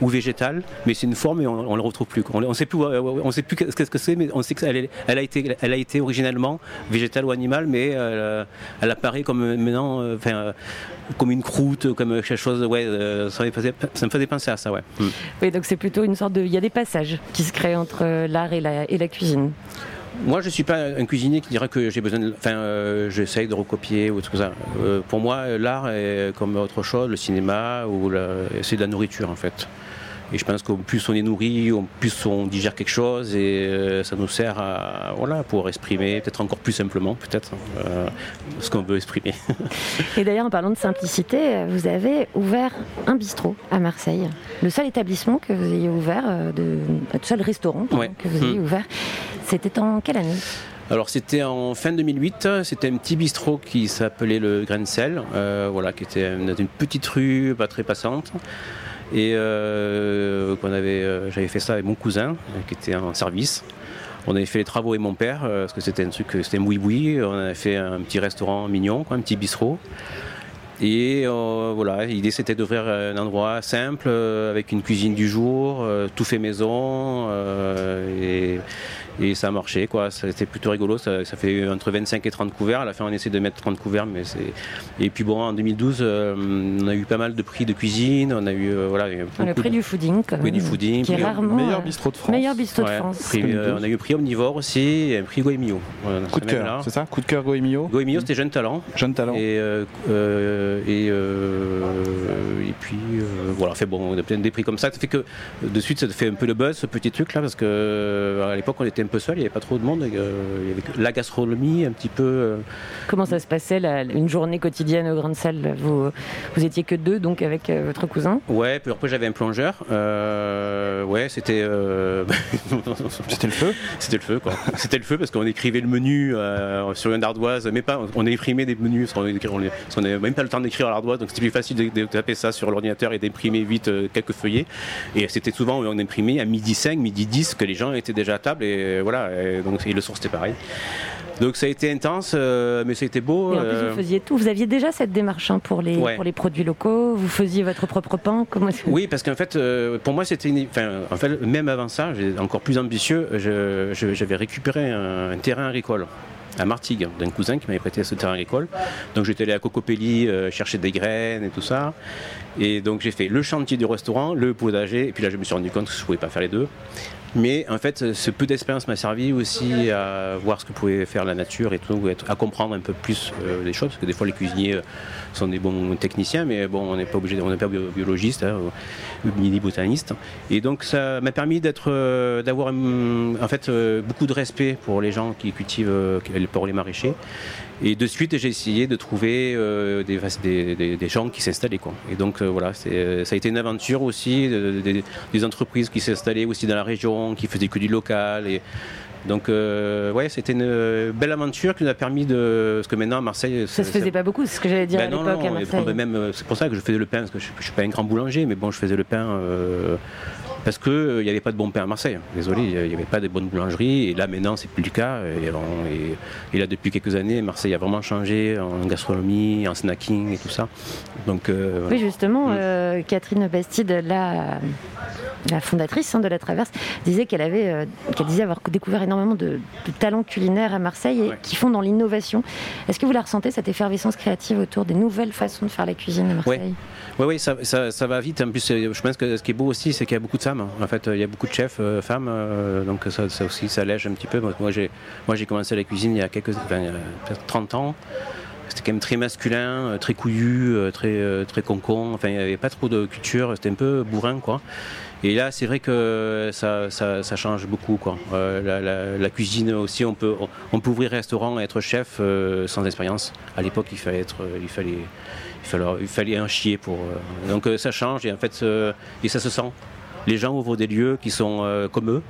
ou végétal, mais c'est une forme et on, on le retrouve plus. quoi. On ne sait plus, euh, on sait plus qu'est-ce que c'est, mais on sait qu'elle elle a été, elle a été originellement végétale ou animale, mais euh, elle apparaît comme maintenant, euh, enfin, euh, comme une croûte, comme quelque chose. Ouais, euh, ça, me faisait, ça me faisait penser à ça, ouais. Mm. Oui, donc c'est plutôt une sorte de. Il y a des passages qui se créent entre euh, l'art et la, et la cuisine. Moi, je ne suis pas un cuisinier qui dirait que j'ai besoin de. Enfin, euh, j'essaye de recopier ou tout ça. Euh, pour moi, l'art est comme autre chose, le cinéma, ou la- c'est de la nourriture en fait. Et je pense qu'au plus on est nourri, au plus on digère quelque chose et euh, ça nous sert à voilà pour exprimer peut-être encore plus simplement peut-être euh, ce qu'on veut exprimer. Et d'ailleurs, en parlant de simplicité, vous avez ouvert un bistrot à Marseille. Le seul établissement que vous ayez ouvert, euh, de, le seul restaurant pardon, Ouais. que vous ayez Hmm. ouvert, c'était en quelle année? Alors c'était en fin 2008, c'était un petit bistrot qui s'appelait le Grain de Sel, euh, voilà, qui était dans une petite rue pas très passante. Et euh, qu'on avait, euh, j'avais fait ça avec mon cousin euh, qui était en service. On avait fait les travaux avec mon père parce que c'était un truc, c'était un boui-boui. On avait fait un petit restaurant mignon, un petit bistrot. Et voilà, l'idée c'était d'ouvrir un endroit simple avec une cuisine du jour, tout fait maison et ça a marché quoi. C'était plutôt rigolo. Ça, ça fait entre 25 et 30 couverts. À la fin on essaie de mettre 30 couverts, mais c'est. Et puis bon en 2012 euh, on a eu pas mal de prix de cuisine. On a eu euh, voilà. Le prix de- du fooding, quand du fooding, qui est rarement Meilleur euh, bistrot de France. meilleur bistrot Ouais, de France. prix, euh, on a eu le prix omnivore aussi, et un prix Goemio. Coup de cœur, là. c'est ça Coup de cœur Goemio Goemio c'était jeune talent. Jeune talent. Et, euh, euh, et, euh, et puis euh, voilà, fait bon, on a plein des prix comme ça. Ça fait que de suite ça fait un peu le buzz ce petit truc là parce que à l'époque on était un peu seul, il n'y avait pas trop de monde. et, euh, il y avait la gastronomie un petit peu. euh, Comment ça se passait la- une journée quotidienne au Grand Salle vous, vous étiez que deux, donc avec euh, votre cousin? Ouais, puis après j'avais un plongeur. Euh, ouais, c'était. euh, C'était le feu? C'était le feu, quoi. C'était le feu parce qu'on écrivait le menu euh, sur une ardoise, mais pas. On imprimait des menus, parce qu'on on- parce qu'on n'avait même pas le temps d'écrire à l'ardoise, donc c'était plus facile de, de taper ça sur l'ordinateur et d'imprimer vite euh, quelques feuillets. Et c'était souvent on imprimait à midi 5, midi 10, que les gens étaient déjà à table, et euh, voilà. Et donc et le soir c'était pareil. Donc ça a été intense, euh, mais ça a été beau. Et en plus, euh, vous faisiez tout. Vous aviez déjà cette démarche hein, pour, les, Ouais. pour les produits locaux. Vous faisiez votre propre pain. Comment Oui, parce qu'en fait, euh, pour moi, c'était une... enfin, en fait, même avant ça, encore plus ambitieux. J'avais récupéré un, un terrain agricole à Martigues d'un cousin qui m'avait prêté ce terrain agricole. Donc j'étais allé à Cocopelli euh, chercher des graines et tout ça. Et donc j'ai fait le chantier du restaurant, le potager. Et puis là, je me suis rendu compte que je ne pouvais pas faire les deux. Mais en fait, ce peu d'expérience m'a servi aussi à voir ce que pouvait faire la nature et tout, à comprendre un peu plus euh, les choses. Parce que des fois, les cuisiniers euh, sont des bons techniciens, mais bon, on n'est pas obligé, on n'est pas bio- biologiste, hein, mini botaniste. Et donc, ça m'a permis euh, d'avoir hum, en fait beaucoup de respect pour les gens qui cultivent, pour les maraîchers. Et de suite, j'ai essayé de trouver euh, des, des, des- des gens qui s'installaient. Quoi. Et donc, euh, voilà, c'est- ça a été une aventure aussi, de- de- des entreprises qui s'installaient aussi dans la région, qui faisaient que du local. Et donc, euh, ouais, c'était une euh, belle aventure qui nous a permis de. Parce que maintenant, à Marseille. Ça se faisait pas beaucoup, c'est ce que j'allais dire Ben à non, l'époque non, à Marseille. même, euh, c'est pour ça que je faisais le pain, parce que je ne suis pas un grand boulanger, mais bon, je faisais le pain euh, parce qu'il n'y avait pas de bon pain à Marseille. Désolé, il n'y avait pas de bonnes boulangeries, et là maintenant, c'est plus le cas. Et, on- et- et là, depuis quelques années, Marseille a vraiment changé en gastronomie, en snacking et tout ça. Donc, euh. Oui, justement, Mm. euh, Catherine Bastide, la, la fondatrice hein, de la Traverse, disait qu'elle avait, euh, qu'elle disait avoir découvert énormément de, de talents culinaires à Marseille et Ouais. qui font dans l'innovation. Est-ce que vous la ressentez cette effervescence créative autour des nouvelles façons de faire la cuisine à Marseille? Oui, oui, ça, ça- ça va vite. En plus, euh, je pense que ce qui est beau aussi, c'est qu'il y a beaucoup de En fait, il y a beaucoup de chefs euh, femmes, euh, donc ça, aussi, ça allège un petit peu. Moi, j'ai, moi, j'ai commencé la cuisine il y a quelques, enfin, il y a peut-être 30 ans. C'était quand même très masculin, euh, très couillu, très, très concon. Enfin, il n'y avait pas trop de culture. C'était un peu bourrin, quoi. Et là, c'est vrai que ça, ça, change beaucoup. Quoi. La, cuisine aussi, on peut, on, peut ouvrir restaurant et être chef sans expérience. À l'époque, il fallait être, il fallait, il fallait, un chier pour. donc ça change et en fait, et ça se sent. Les gens ouvrent des lieux qui sont euh, comme eux.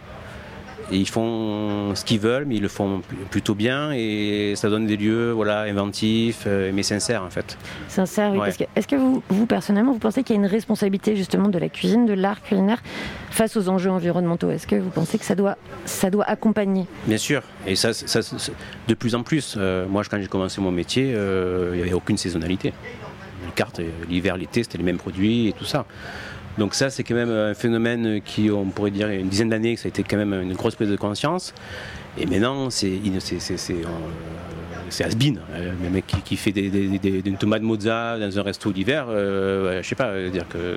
Et ils font ce qu'ils veulent, mais ils le font pl- plutôt bien et ça donne des lieux voilà, inventifs, euh, mais sincères en fait. Sincère, oui. Ouais. parce que- Est-ce que vous, vous, personnellement, vous pensez qu'il y a une responsabilité justement de la cuisine, de l'art culinaire face aux enjeux environnementaux? Est-ce que vous pensez que ça doit, ça doit accompagner? Bien sûr, et ça, de plus en plus. Euh, moi, quand j'ai commencé mon métier, il n'y avait aucune saisonnalité. Les cartes, l'hiver, l'été, c'était les mêmes produits et tout ça. Donc ça, c'est quand même un phénomène qui, on pourrait dire, il y a une dizaine d'années, que ça a été quand même une grosse prise de conscience. Et maintenant, c'est c'est- euh, has-been. Euh, Le mec qui, qui fait des, des- des- une tomate mozza dans un resto d'hiver, euh, je sais pas, euh, dire que...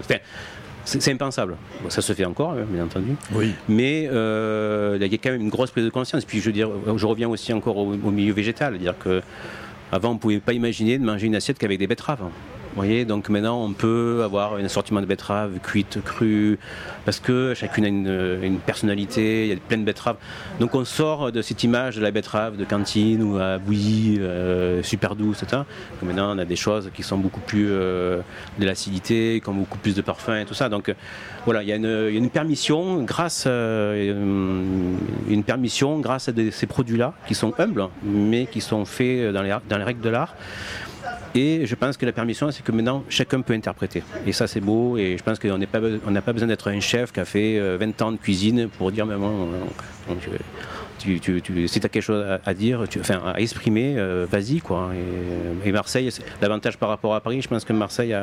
c'est impensable. Bon, ça se fait encore, hein, bien entendu. Oui. Mais euh, il y a quand même une grosse prise de conscience. Puis je veux dire, je reviens aussi encore au, au milieu végétal, dire que avant on ne pouvait pas imaginer de manger une assiette qu'avec des betteraves. Vous voyez, donc maintenant on peut avoir un assortiment de betteraves cuites, crues, parce que chacune a une, personnalité, il y a plein de betteraves. Donc on sort de cette image de la betterave de cantine ou à bouillie, euh, super douce, etc. Maintenant on a des choses qui sont beaucoup plus euh, de l'acidité, qui ont beaucoup plus de parfum et tout ça. Donc euh, voilà, il y, a une- permission grâce, à ces produits-là qui sont humbles, mais qui sont faits dans les règles de l'art. Et je pense que la permission, c'est que maintenant, chacun peut interpréter. Et ça, c'est beau. Et je pense qu'on on n'a pas besoin d'être un chef qui a fait euh, 20 ans de cuisine pour dire, euh, donc, euh, tu, tu, si tu as quelque chose à, dire, enfin, à exprimer, euh, vas-y. quoi. Et, Marseille, l'avantage par rapport à Paris, je pense que Marseille,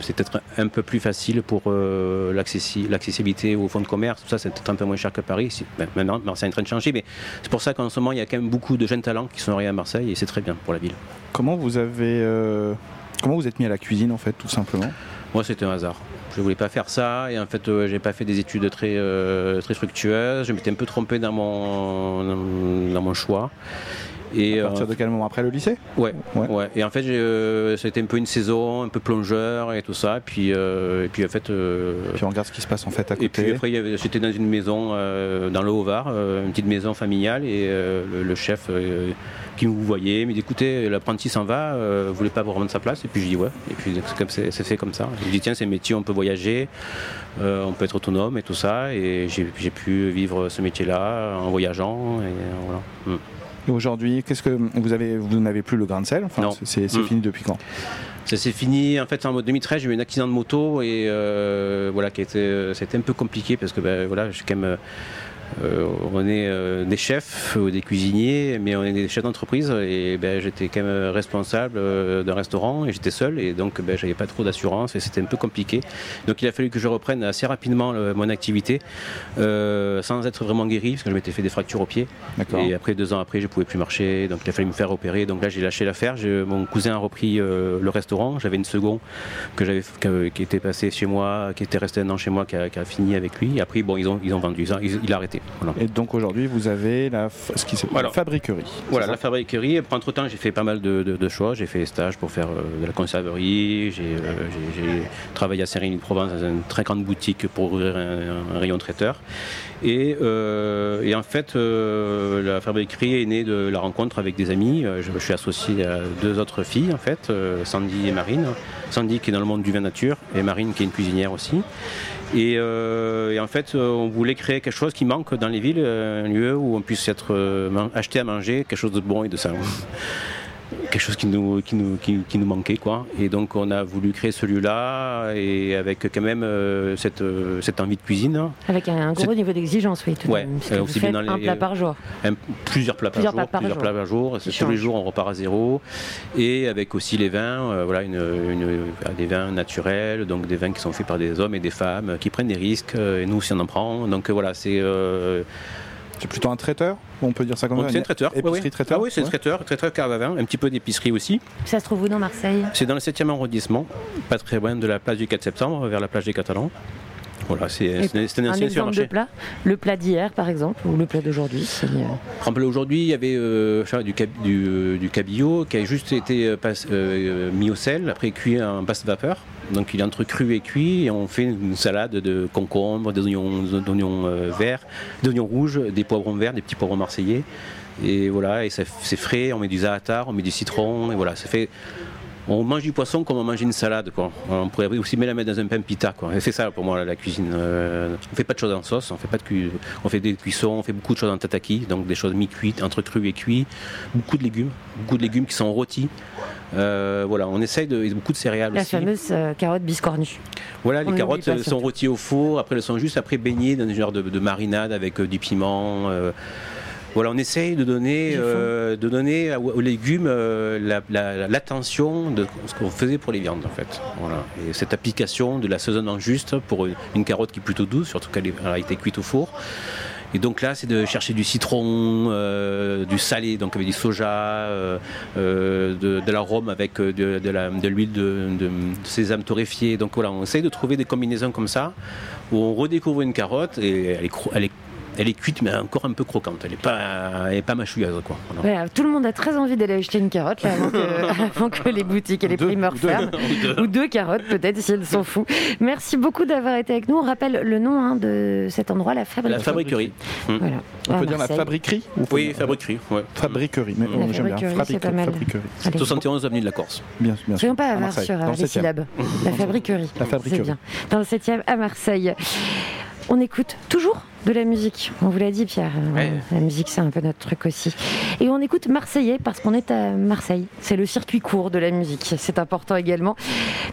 c'est peut-être un peu plus facile pour euh, l'accessi- l'accessibilité aux fonds de commerce. Tout ça, c'est peut-être un peu moins cher que Paris. Ben, maintenant, Marseille est en train de changer. Mais c'est pour ça qu'en ce moment, il y a quand même beaucoup de jeunes talents qui sont arrivés à Marseille. Et c'est très bien pour la ville. Comment vous avez. euh, Comment vous êtes mis à la cuisine en fait, tout simplement? Moi, c'était un hasard. Je voulais pas faire ça et en fait, euh, j'ai pas fait des études très euh, très fructueuses. Je m'étais un peu trompé dans mon dans, mon choix. Et À partir de quel moment? Après le lycée? Ouais, Ouais. ouais. Et en fait, euh, c'était un peu une saison, un peu plongeur et tout ça. Et puis, euh, et puis en fait. euh, Puis on regarde ce qui se passe en fait à côté. et puis après, j'étais dans une maison euh, dans le Haut-Var, euh, une petite maison familiale, et euh, le, le chef euh, qui vous voyait me dit écoutez, l'apprenti s'en va, euh, vous voulez pas vous remettre sa place? Et puis je dis ouais. Et puis c'est fait comme ça. Il dit tiens, c'est un métier, on peut voyager, euh, on peut être autonome et tout ça. Et j'ai pu vivre ce métier-là en voyageant. Et euh, voilà. Mm. Et aujourd'hui, qu'est-ce que vous avez Vous n'avez plus le grain de sel? Enfin, Non. c'est- c'est c'est Mm. fini depuis quand? Ça s'est fini en fait en 2013. J'ai eu un accident de moto et euh, voilà qui euh, c'était un peu compliqué parce que ben, voilà, je suis quand même. Euh, on est euh, des chefs ou des cuisiniers, mais on est des chefs d'entreprise et ben, j'étais quand même responsable euh, d'un restaurant et j'étais seul et donc ben, j'avais pas trop d'assurance et c'était un peu compliqué. Donc il a fallu que je reprenne assez rapidement mon activité sans être vraiment guéri parce que je m'étais fait des fractures au pied. D'accord. Et après deux ans après, je pouvais plus marcher, donc il a fallu me faire opérer. Donc là, j'ai lâché l'affaire. Mon cousin a repris le restaurant. J'avais une seconde que j'avais, qui était passée chez moi, qui était restée un an chez moi, qui a, qui a fini avec lui. Et après, bon, ils ont, ils ont vendu. Ils ont- ils- il a arrêté. Voilà. Et donc aujourd'hui, vous avez la, f- ce qui Voilà. la fabriquerie. Voilà, la fabriquerie. Entre temps, j'ai fait pas mal de, de- de choses. J'ai fait des stages pour faire euh, de la conserverie. J'ai, euh, travaillé à Saint-Rémy-de-Provence dans une très grande boutique pour ouvrir un, un rayon traiteur. Et, euh, et en fait, la fabriquerie est née de la rencontre avec des amis. Je, je suis associé à deux autres filles, en fait, Sandy et Marine. Sandy qui est dans le monde du vin nature et Marine qui est une cuisinière aussi. Et, euh, et en fait, euh, on voulait créer quelque chose qui manque dans les villes, euh, un lieu où on puisse être acheter à manger quelque chose de bon et de sain. Quelque chose qui nous, qui, nous, qui, qui nous manquait, quoi. Et donc, on a voulu créer ce lieu-là, et avec quand même euh, cette, euh, cette envie de cuisine. Avec un, gros niveau d'exigence, oui. Tout Ouais, euh, aussi bien un plat par jour. Un- plusieurs plats par jour, plats par plusieurs jour. plats par jour. Tous les jours on repart à zéro. Et avec aussi les vins, voilà, une, une- des vins naturels, donc des vins qui sont faits par des hommes et des femmes qui prennent des risques. Et nous aussi on en prend. Donc voilà, c'est C'est plutôt un traiteur On peut dire ça comme ça c'est un traiteur. Épicerie traiteur Ah oui, c'est un Ouais. traiteur, traiteur cave à vin, un petit peu d'épicerie aussi. Ça se trouve où dans Marseille? C'est dans le 7e arrondissement, pas très loin de la place du 4 septembre, vers la plage des Catalans. Voilà, c'est un Un exemple de plat Le plat d'hier, par exemple, ou le plat d'aujourd'hui c'est, euh, aujourd'hui, il y avait euh, enfin, du, cab- du, euh, du cabillaud qui a juste été passe- euh, mis au sel, après cuit en basse vapeur. Donc il est entre cru et cuit et on fait une salade de concombres, des oignons, d'oignons euh, verts, d'oignons rouges, des poivrons verts, des petits poivrons marseillais. Et voilà, et c'est frais, on met du za'atar, on met du citron, et voilà, ça fait. On mange du poisson comme on mange une salade. Quoi. On pourrait aussi même la mettre dans un pain pita. Quoi. Et c'est ça pour moi la, la cuisine. Euh, on fait pas de choses en sauce, on fait pas de cu- on fait des cuissons, on fait beaucoup de choses en tataki, donc des choses mi-cuites, entre cru et cuit. Beaucoup de légumes, beaucoup de légumes qui sont rôtis. Euh, voilà, on essaye de et beaucoup de céréales La aussi. fameuse euh, carotte biscornue. Voilà, On les carottes pas, sont rôties au four, après elles sont juste après baignées dans une genre de, de marinade avec euh, du piment. Voilà, on essaye de donner, euh, de donner aux légumes euh, la- la- l'attention de ce qu'on faisait pour les viandes en fait. Voilà. Et cette application de l'assaisonnement juste pour une, une carotte qui est plutôt douce, surtout qu'elle a été cuite au four. Et donc là, c'est de chercher du citron, euh, du salé, donc avec du soja, euh, de, de l'arôme avec de, la- l'huile de, sésame torréfié. Donc voilà, on essaye de trouver des combinaisons comme ça, où on redécouvre une carotte et elle est, elle est, elle est cuite, mais encore un peu croquante. Elle n'est pas, elle est pas mâchouilleuse. Quoi. Voilà. Tout le monde a très envie d'aller acheter une carotte là, avant, que, avant que les boutiques et les Deux, primeurs ou deux. ferment. Ou deux carottes peut-être si elles sont fous. Merci beaucoup d'avoir été avec nous. On rappelle le nom hein, de cet endroit, la fabrique. La fabriquerie. Voilà. On À peut dire la fabriquerie Oui, fabriquerie. Ouais. Fabriquerie, mais j'aime bien. fabriquerie, c'est pas mal. fabriquerie. Allez. 71 avenue de la Corse. Bien, bien sûr. Soyons pas À avares Marseille, sur euh, dans le les 7e. syllabes. La fabriquerie. La fabriquerie. C'est bien. Dans le 7e à Marseille. On écoute toujours de la musique. On vous l'a dit, Pierre. euh, Ouais. La musique, c'est un peu notre truc aussi. Et on écoute Marseillais parce qu'on est à Marseille. C'est le circuit court de la musique. C'est important également.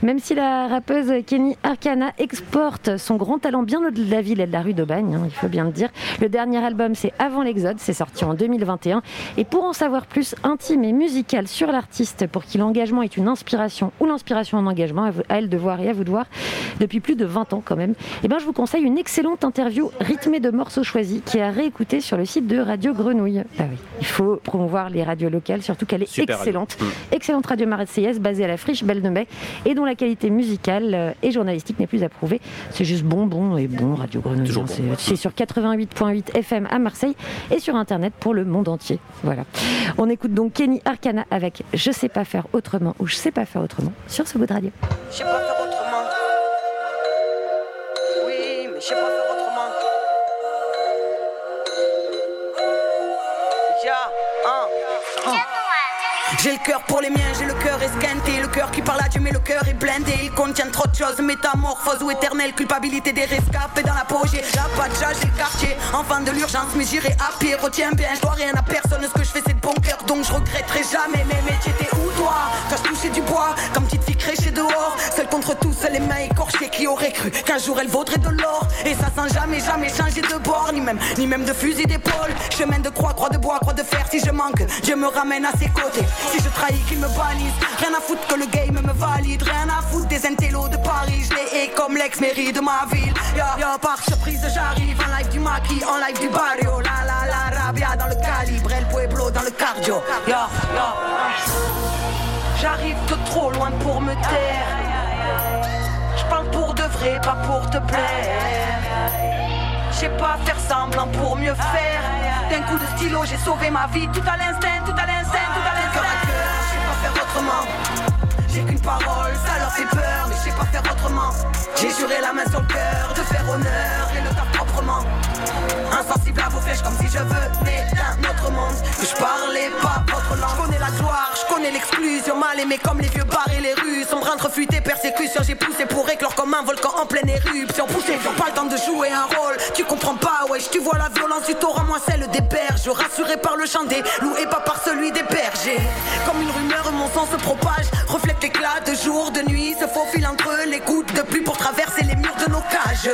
Même si la rappeuse Kenny Arcana exporte son grand talent bien au-delà de la ville et de la rue d'Aubagne, hein, il faut bien le dire. Le dernier album, c'est Avant l'Exode. C'est sorti en 2021. Et pour en savoir plus intime et musical sur l'artiste, pour qui l'engagement est une inspiration ou l'inspiration en engagement, à, elle de voir et à vous de voir, depuis plus de 20 ans quand même, eh ben, je vous conseille une excellente interview rythmée de morceaux choisis qui est à réécouter sur le site de Radio Grenouille. Ah oui, il faut promouvoir les radios locales, surtout qu'elle est Super radio. excellente. Mm. Excellente radio marseillaise basée à la friche Belle de Mai et dont la qualité musicale euh, et journalistique n'est plus à prouver. C'est juste bon, bon et bon Radio Grenouille. Hein. bon. C'est sur 88.8 FM à Marseille et sur Internet pour le monde entier. Voilà. On écoute donc Kenny Arcana avec Je sais pas faire autrement ou Je sais pas faire autrement sur ce bout de radio. Je sais pas faire autrement. Oui, mais je sais pas faire autrement. J'ai le cœur pour les miens, cœur esquinté, le cœur qui parle à Dieu, mais le cœur est blindé. Il contient trop de choses, métamorphose ou éternelle culpabilité des rescapés dans la peau. J'ai la pacha, j'ai le quartier, enfant de l'urgence, mais j'irai à pied. Retiens bien, je dois rien à personne, ce que je fais c'est de bon cœur, donc je regretterai jamais. Mais métiers, t'es où toi? Quand je touchais du bois, comme petite fille créchée dehors, seule contre tous, les mains écorchées qui auraient cru qu'un jour elle vaudrait de l'or? Et ça sans jamais, jamais changer de bord, ni même, ni même de fusil d'épaule. Chemin de croix, croix de bois, croix de fer, si je manque, Dieu me ramène à ses côtés. Si je trahis, qu'il me bannisse. Rien à foutre que le game me valide. Rien à foutre des intellos de Paris. Je les hais comme l'ex-mairie de ma ville. Ya, ya, par surprise, j'arrive en live du maquis, en live du barrio. La la la, rabia dans le calibre, El Pueblo dans le cardio. Ya, ya. J'arrive de trop loin pour me taire. Je parle pour de vrai, pas pour te plaire. Je sais pas faire semblant pour mieux faire. D'un coup de stylo, j'ai sauvé ma vie. Tout à l'instinct, tout à l'instinct, J'ai qu'une parole, ça leur fait peur, mais je sais pas faire autrement. J'ai juré la main sur le cœur de faire honneur et le taf proprement. Insensible à vos flèches comme si je venais d'un autre monde. Je parlais pas votre langue. Je connais la gloire, je connais l'exclusion. Mal aimé comme les vieux bars et les rues. Sombre entre fuite et persécution. J'ai poussé pour éclore comme un volcan en pleine éruption. Poussé, pas le temps de jouer un rôle. Tu comprends pas, wesh, tu vois la violence du torrent, moi celle des berges. Rassuré par le chant des loups et pas par celui des bergers. Comme une rumeur, mon sang se propage. Reflète l'éclat de jour, de nuit. Se faufile entre les gouttes de pluie pour traverser les murs de nos cages.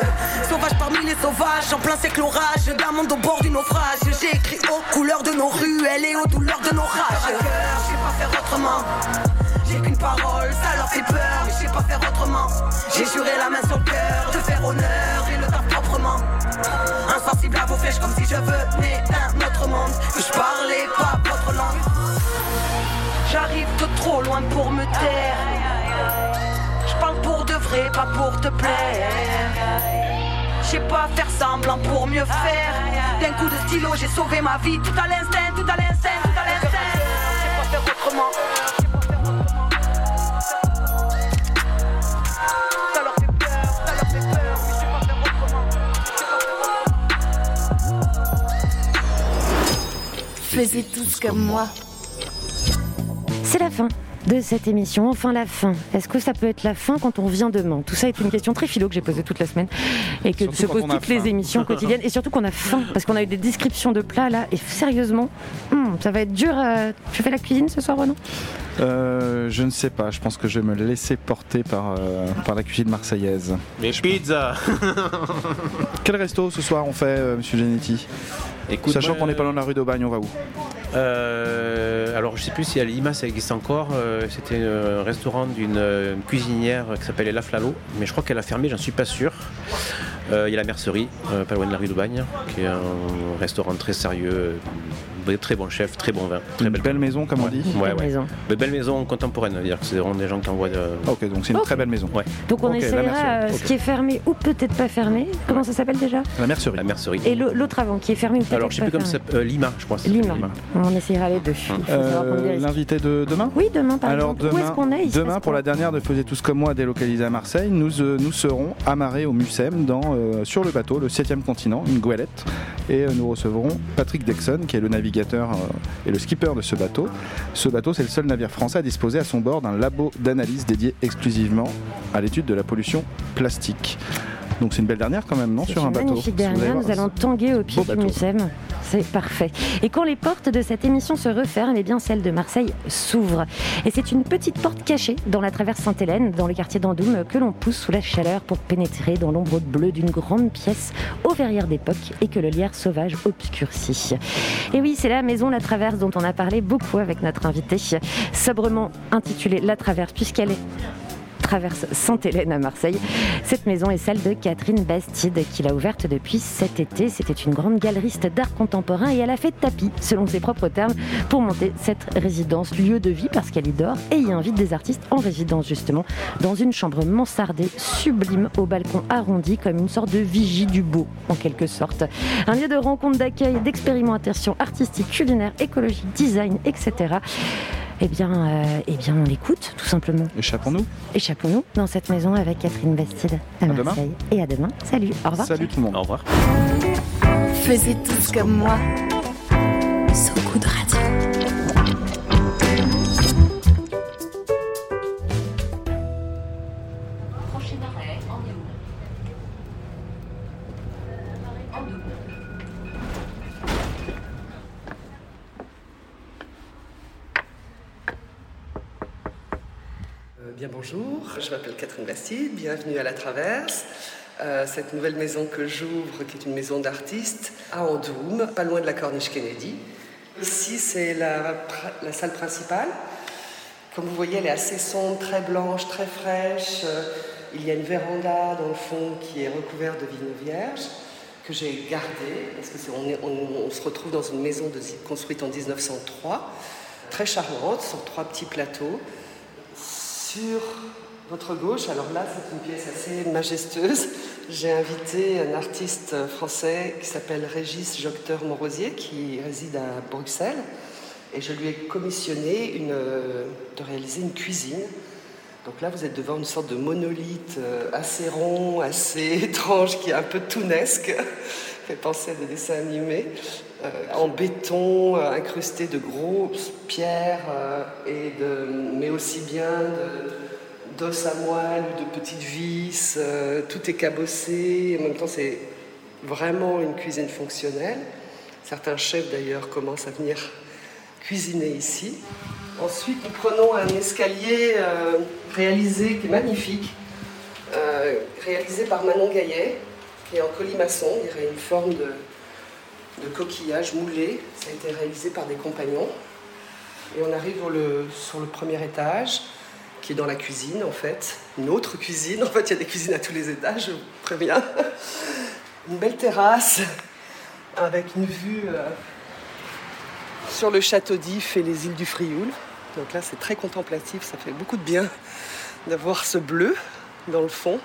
Sauvage parmi les sauvages, en plein sec l'orage. D'un monde au bord du naufrage. J'ai écrit aux couleurs de nos ruelles et aux douleurs de nos rages. Je sais pas faire autrement. J'ai qu'une parole, ça leur fait peur, mais je sais pas faire autrement. J'ai juré la main sur le cœur de faire honneur et le taf proprement. Insensible à vos flèches comme si je venais d'un autre monde, que je parlais pas votre langue. J'arrive de trop loin pour me taire. Je parle pour de vrai, pas pour te plaire. Je sais pas faire semblant pour mieux faire. D'un coup de stylo, j'ai sauvé ma vie. Tout à l'instinct, tout à l'instinct, tout à l'instinct. Je sais pas faire autrement. Ça leur fait peur, ça leur fait peur, mais je sais pas faire autrement. Faisiez tous comme moi. C'est la fin de cette émission. Enfin, la fin. Est-ce que ça peut être la fin quand on revient demain? Tout ça est une question très philo que j'ai posée toute la semaine et que Surtout se posent toutes les émissions quotidiennes. Et surtout qu'on a faim parce qu'on a eu des descriptions de plats là. Et sérieusement, hum, ça va être dur. à- Tu fais la cuisine ce soir, Renan Euh, je ne sais pas, je pense que je vais me laisser porter par, euh, par la cuisine marseillaise. Mais pizza Quel resto ce soir on fait, euh, monsieur Genetti? Écoute, Sachant qu'on n'est pas de la rue d'Aubagne, on va où? Euh, alors je sais plus si à Lima ça existe encore. euh, C'était un restaurant d'une euh, cuisinière qui s'appelait La Flalo, mais je crois qu'elle a fermé, j'en suis pas sûr. Euh, Il y a la mercerie, euh, pas loin de la rue d'Aubagne, qui est un restaurant très sérieux, très bon chef, très bon vin, très Une belle. belle maison, comme on dit Ouais, Belle ouais. maison. Mais belle maison contemporaine, c'est-à-dire que c'est vraiment des gens qui envoient de. Ok, donc c'est une très belle maison. Ouais, Donc on Ok, la essaiera euh, ce qui est fermé ou peut-être pas fermé. Comment ça s'appelle déjà? La mercerie. la mercerie. Et l'autre avant qui est fermé ou peut-être Alors je sais pas plus comment ça euh, Lima, je crois. ça Lima. On essaiera les deux. Euh. L'invité de demain? Oui, demain par Alors exemple. Où demain, est-ce qu'on est? Demain pour la dernière de Faisiez tous comme moi délocalisée à Marseille, nous, euh, nous serons amarrés au Mucem dans, euh, sur le bateau, le 7e continent, une goélette. Et euh, nous recevrons Patrick Dexon, qui est le navigateur euh, et le skipper de ce bateau. Ce bateau, c'est le seul navire français à disposer à son bord d'un labo d'analyse dédié exclusivement à l'étude de la pollution plastique. Donc c'est une belle dernière quand même, non Sur un bateau. magnifique dernière, nous allons tanguer au pied du. Mucem. C'est parfait. Et quand les portes de cette émission se referment, eh bien celle de Marseille s'ouvre. Et c'est une petite porte cachée dans la traverse Sainte-Hélène, dans le quartier d'Andoum, que l'on pousse sous la chaleur pour pénétrer dans l'ombre bleue d'une grande pièce aux verrières d'époque et que le lierre sauvage obscurcit. Et oui, c'est la maison La Traverse dont on a parlé beaucoup avec notre invité, sobrement intitulée La Traverse, puisqu'elle est traverse Sainte-Hélène à Marseille. Cette maison est celle de Catherine Bastide, qui l'a ouverte depuis cet été. C'était une grande galeriste d'art contemporain et elle a fait tapis, selon ses propres termes, pour monter cette résidence, lieu de vie parce qu'elle y dort et y invite des artistes en résidence justement, dans une chambre mansardée sublime au balcon arrondi comme une sorte de vigie du beau en quelque sorte. Un lieu de rencontre, d'accueil, d'expérimentation artistique, culinaire, écologique, design, etc. Eh bien, euh, eh bien, on l'écoute tout simplement. Échappons-nous. Échappons-nous dans cette maison avec Catherine Bastide à À demain. Marseille. Et à demain. Salut, au revoir. Salut tout le monde. Au revoir. Faisiez tous comme moi. Radio. Je m'appelle Catherine Bastide, bienvenue à La Traverse. Euh, cette nouvelle maison que j'ouvre, qui est une maison d'artistes, à Andoum, pas loin de la Corniche Kennedy. Ici, c'est la, salle principale. Comme vous voyez, elle est assez sombre, très blanche, très fraîche. Euh, Il y a une véranda dans le fond qui est recouverte de vignes vierges que j'ai gardée parce que on, se retrouve dans une maison construite en 1903, très charmante, sur trois petits plateaux. Sur votre gauche, alors là c'est une pièce assez majestueuse, j'ai invité un artiste français qui s'appelle Régis Jocteur Morosier qui réside à Bruxelles. Et je lui ai commissionné euh, de réaliser une cuisine. Donc là vous êtes devant une sorte de monolithe euh, assez rond, assez étrange qui est un peu tounesque, fait penser à des dessins animés, euh, en béton incrusté de grosses pierres et de, mais aussi bien de, d'os à moelle ou de petites vis, euh, tout est cabossé, en même temps c'est vraiment une cuisine fonctionnelle. Certains chefs d'ailleurs commencent à venir cuisiner ici. Ensuite nous prenons un escalier euh, réalisé qui est magnifique, euh, réalisé par Manon Gaillet, qui est en colimaçon, il y aurait une forme de, coquillage moulé, ça a été réalisé par des compagnons. Et on arrive sur le premier étage, qui est dans la cuisine en fait. Une autre cuisine, en fait il y a des cuisines à tous les étages, je vous préviens. Une belle terrasse avec une vue euh, sur le château d'If et les îles du Frioul. Donc là c'est très contemplatif, ça fait beaucoup de bien d'avoir ce bleu dans le fond.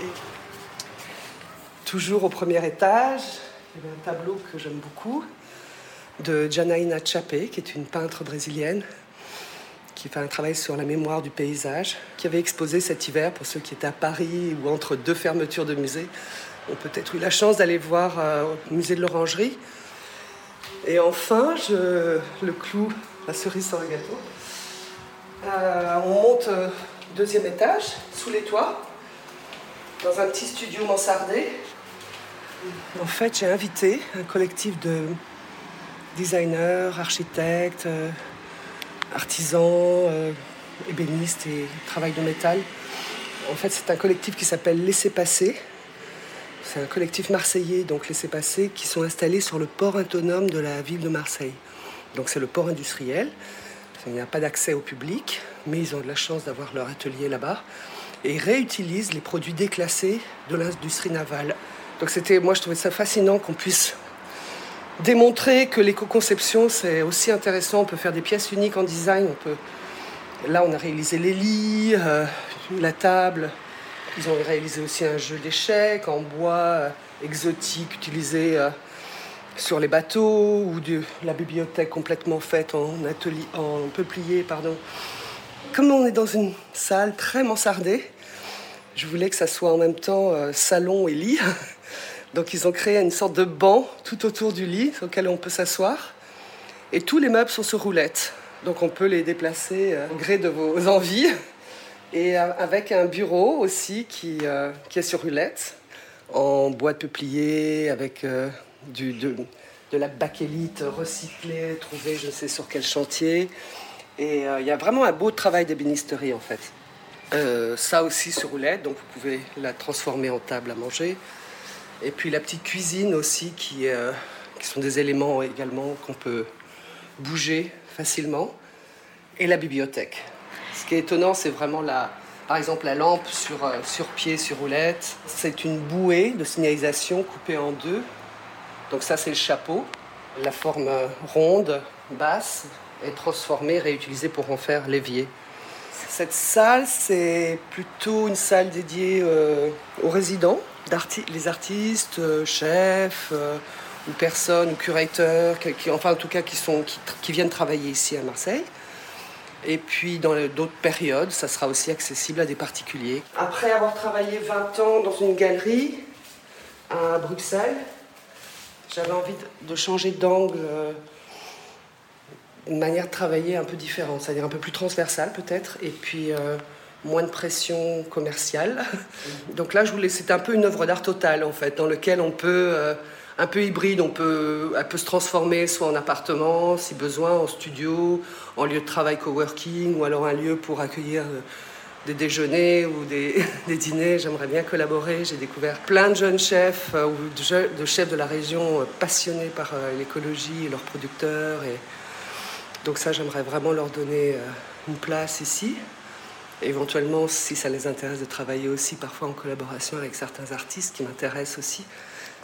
Et toujours au premier étage, il y avait un tableau que j'aime beaucoup de Janaína Chape, qui est une peintre brésilienne qui fait un travail sur la mémoire du paysage, qui avait exposé cet hiver, pour ceux qui étaient à Paris ou entre deux fermetures de musées, ont peut-être eu la chance d'aller voir euh, au musée de l'Orangerie. Et enfin, le clou la cerise sur le gâteau. Euh, on monte euh, deuxième étage, sous les toits, dans un petit studio mansardé. En fait, j'ai invité un collectif de designers, architectes, artisans, euh, ébénistes et travail de métal. En fait, c'est un collectif qui s'appelle Laissez passer. C'est un collectif marseillais, donc Laissez passer, qui sont installés sur le port autonome de la ville de Marseille. Donc c'est le port industriel. Il n'y a pas d'accès au public, mais ils ont de la chance d'avoir leur atelier là-bas. Et ils réutilisent les produits déclassés de l'industrie navale. Donc c'était, moi je trouvais ça fascinant qu'on puisse démontrer que l'éco-conception c'est aussi intéressant. On peut faire des pièces uniques en design. On peut... Là on a réalisé les lits, euh, la table. Ils ont réalisé aussi un jeu d'échecs en bois euh, exotique utilisé euh, sur les bateaux ou de la bibliothèque complètement faite en atelier, en peuplier, pardon. Comme on est dans une salle très mansardée, je voulais que ça soit en même temps salon et lit. Donc ils ont créé une sorte de banc tout autour du lit sur lequel on peut s'asseoir. Et tous les meubles sont sur roulettes. Donc on peut les déplacer euh, au gré de vos envies. Et euh, avec un bureau aussi qui, euh, qui est sur roulette, en bois de peuplier, avec du, de, de la bakélite recyclée, trouvée je ne sais sur quel chantier. Et il y a vraiment un beau travail d'ébénisterie en fait. Ça aussi sur roulette, donc vous pouvez la transformer en table à manger. Et puis la petite cuisine aussi, qui, euh, qui sont des éléments également qu'on peut bouger facilement. Et la bibliothèque. Ce qui est étonnant, c'est vraiment la, par exemple la lampe sur, euh, sur pied, sur roulette. C'est une bouée de signalisation coupée en deux. Donc ça, c'est le chapeau. La forme euh, ronde, basse, est transformée, réutilisée pour en faire l'évier. Cette salle, c'est plutôt une salle dédiée aux résidents, les artistes, euh, chefs euh, ou personnes, ou curateurs, enfin en tout cas qui, sont, qui, viennent travailler ici à Marseille. Et puis dans d'autres périodes, ça sera aussi accessible à des particuliers. Après avoir travaillé 20 ans dans une galerie à Bruxelles, j'avais envie de, changer d'angle. euh, une manière de travailler un peu différente, c'est-à-dire un peu plus transversale peut-être, et puis moins de pression commerciale. Donc là, c'était un peu une œuvre d'art totale en fait, dans lequel on peut, euh, un peu hybride, on peut, elle peut se transformer soit en appartement, si besoin, en studio, en lieu de travail coworking, ou alors un lieu pour accueillir euh, des déjeuners ou des, dîners. J'aimerais bien collaborer. J'ai découvert plein de jeunes chefs euh, ou de, chefs de la région passionnés par l'écologie et leurs producteurs. Donc ça, j'aimerais vraiment leur donner une place ici. Éventuellement, si ça les intéresse de travailler aussi parfois en collaboration avec certains artistes qui m'intéressent aussi.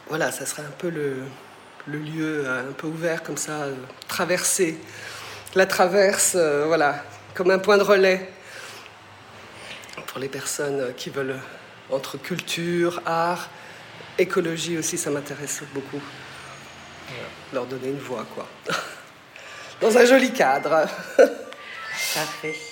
Voilà, ça serait un peu le, le lieu euh, un peu ouvert comme ça, euh, traversé. La traverse, euh, voilà, comme un point de relais pour les personnes qui veulent entre culture, art, écologie aussi, ça m'intéresse beaucoup. Leur donner une voix, quoi. Dans un joli cadre. Parfait.